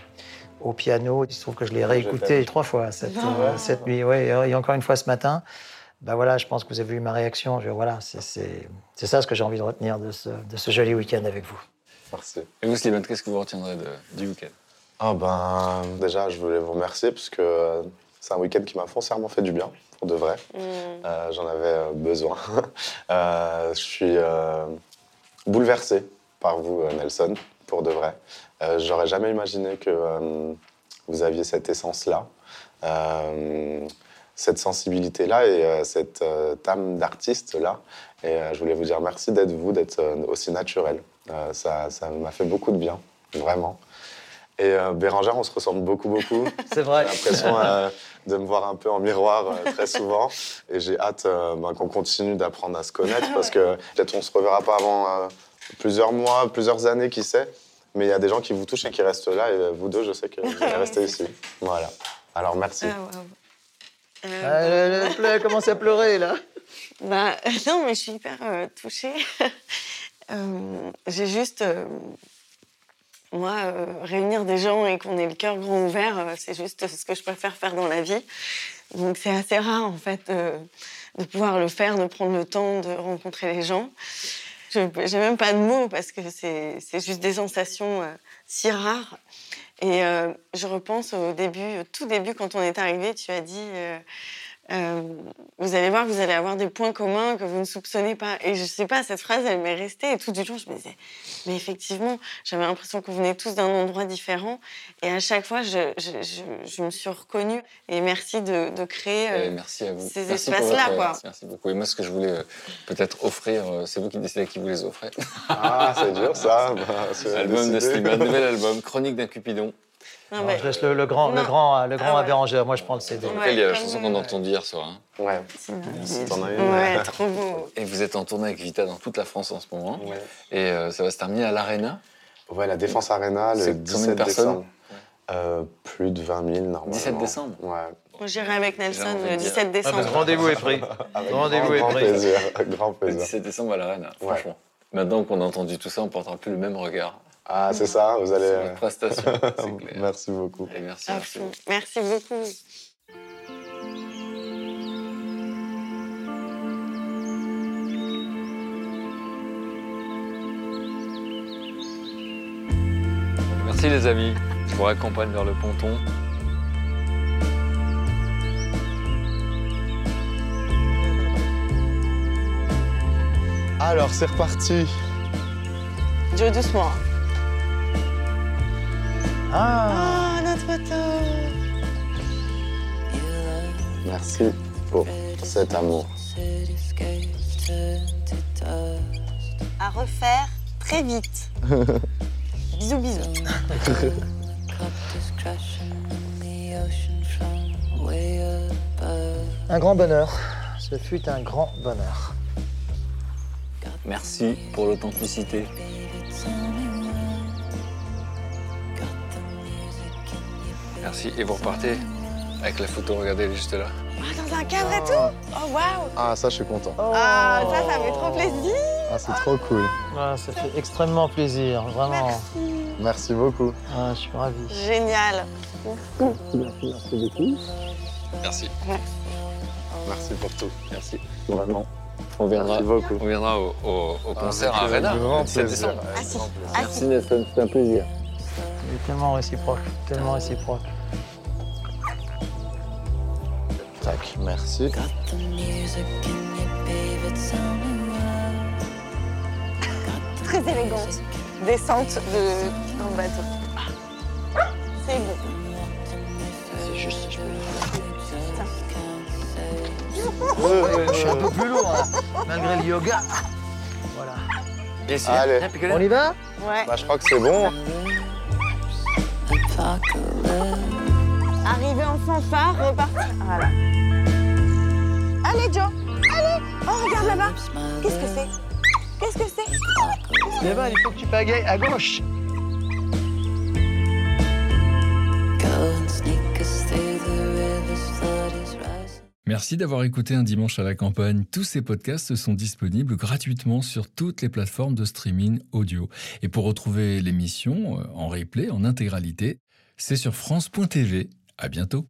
S4: au piano, il se trouve que je l'ai réécoutée trois fois cette,
S2: Ah
S4: euh, cette nuit, ouais, et encore une fois ce matin. Bah voilà, je pense que vous avez vu ma réaction. Je, voilà, c'est- ça ce que j'ai envie de retenir de ce, de ce joli week-end avec vous.
S2: Merci.
S6: Et vous, Slimane, qu'est-ce que vous retiendrez de- du week-end?
S2: Ah ben, déjà, je voulais vous remercier parce que c'est un week-end qui m'a foncièrement fait du bien, pour de vrai. Euh, J'en avais euh, besoin. Euh, je suis euh, bouleversé par vous, Nelson, pour de vrai. J'aurais jamais imaginé que vous aviez cette essence-là, cette sensibilité-là et cette âme d'artiste-là. Et je voulais vous dire merci d'être vous, d'être aussi naturel. Ça ça m'a fait beaucoup de bien, vraiment. Et euh, Bérangère, on se ressemble beaucoup, beaucoup.
S4: C'est vrai.
S2: J'ai l'impression euh, de me voir un peu en miroir euh, très souvent. Et j'ai hâte euh, ben, qu'on continue d'apprendre à se connaître parce que peut-être on se reverra pas avant euh, plusieurs mois, plusieurs années, qui sait. Mais il y a des gens qui vous touchent et qui restent là. Et euh, vous deux, je sais que vous allez rester ici. Voilà. Alors merci.
S3: Euh,
S4: Ah, elle, elle pleure, elle commence à pleurer, là.
S3: Bah, non, mais je suis hyper euh, touchée. Euh, J'ai juste. Moi, euh, réunir des gens et qu'on ait le cœur grand ouvert, euh, c'est juste ce que je préfère faire dans la vie. Donc, c'est assez rare, en fait, euh, de pouvoir le faire, de prendre le temps de rencontrer les gens. Je n'ai même pas de mots parce que c'est juste des sensations si rares. Et je repense au début, au tout début, quand on est arrivé, tu as dit euh, Vous allez voir, vous allez avoir des points communs que vous ne soupçonnez pas. Et je sais pas, cette phrase, elle m'est restée. Et tout du long, je me disais Mais effectivement, j'avais l'impression qu'on venait tous d'un endroit différent. Et à chaque fois, je, je, je- je me suis reconnue. Et merci de, de créer euh,
S6: Et merci à vous.
S3: ces espaces-là.
S6: Merci, merci beaucoup. Et moi, ce que je voulais euh, peut-être offrir, euh, c'est vous qui décidez à qui vous les offrez.
S2: Ah, c'est dur ça. Bah,
S6: album de. Slimane, nouvel album, Chronique d'un Cupidon.
S3: Non,
S4: Non,
S3: mais-
S4: je laisse le, le grand, le
S3: Non.
S4: grand, le grand
S3: Ah
S4: à
S3: ouais.
S4: Bérangère. Moi, je prends le CD.
S6: Dans lequel il y a la chanson qu'on a entendue hier soir. hein.
S2: Ouais.
S6: T'en as une
S3: Ouais, trop beau.
S6: Et vous êtes en tournée avec Vita dans toute la France en ce moment. Et euh, ça va se terminer à l'Arena.
S2: Ouais, la Défense Arena le
S6: C'est combien de
S2: 17
S6: personnes
S2: décembre. Euh, plus de 20 000 normalement.
S6: 17 décembre
S2: Ouais.
S3: J'irai avec Nelson le
S6: dire.
S3: 17 décembre.
S4: Ah, Rendez-vous est pris. Rendez-vous est
S2: grand
S4: pris.
S2: plaisir. Grand
S6: Le
S2: plaisir.
S6: 17 décembre à l'Arena,
S2: Ouais.
S6: franchement. Maintenant qu'on a entendu tout ça, on ne portera plus le même regard.
S2: Ah, c'est ça, vous allez.
S6: Votre prestation, c'est clair.
S2: Merci beaucoup.
S6: Et merci, merci.
S3: Merci beaucoup.
S6: Merci les amis. Je vous raccompagne vers le ponton.
S2: Alors, c'est reparti.
S3: Joe, doucement.
S4: Ah,
S3: Ah, notre photo.
S2: Merci pour cet amour.
S3: À refaire très vite. bisous, bisous.
S4: Un grand bonheur. Ce fut un grand bonheur.
S6: Merci pour l'authenticité. Merci. Et vous repartez avec la photo, regardez, juste là.
S3: Ah, dans un cadre et tout Oh, waouh
S2: Ah, ça, je suis content.
S3: Ah, ça, ça fait trop plaisir
S2: Ah, c'est trop cool.
S4: Ah, ça fait extrêmement plaisir, vraiment.
S2: Merci beaucoup.
S4: Ah, je suis ravi.
S3: Génial
S2: Merci beaucoup.
S6: Merci.
S2: Merci pour tout.
S6: Merci. Vraiment. On viendra,
S2: Merci beaucoup.
S6: on viendra au, au- au concert
S2: Avec
S6: à Arena
S2: grand
S6: le 17
S2: plaisir.
S6: décembre.
S2: Avec grand plaisir.
S6: Merci Nelson, c'était un plaisir.
S4: Il est tellement réciproque, tellement réciproque.
S5: Me why.
S3: Très élégante. Descente de... dans le bateau. C'est beau.
S4: C'est juste je peux
S3: Ouais,
S4: Je suis un peu plus lourd, hein, malgré le yoga. Voilà.
S2: Allez.
S4: On y va?
S3: Ouais.
S2: Bah, je crois que c'est bon.
S3: Arrivé en fanfare, repartir. Voilà. Allez, Joe Allez Oh, regarde là-bas Qu'est-ce que c'est? Qu'est-ce que c'est?
S4: Là-bas, il faut que tu pagayes à gauche.
S22: Merci d'avoir écouté Un dimanche à la campagne. Tous ces podcasts sont disponibles gratuitement sur toutes les plateformes de streaming audio. Et pour retrouver l'émission euh, en replay, en intégralité, c'est sur France.tv. À bientôt.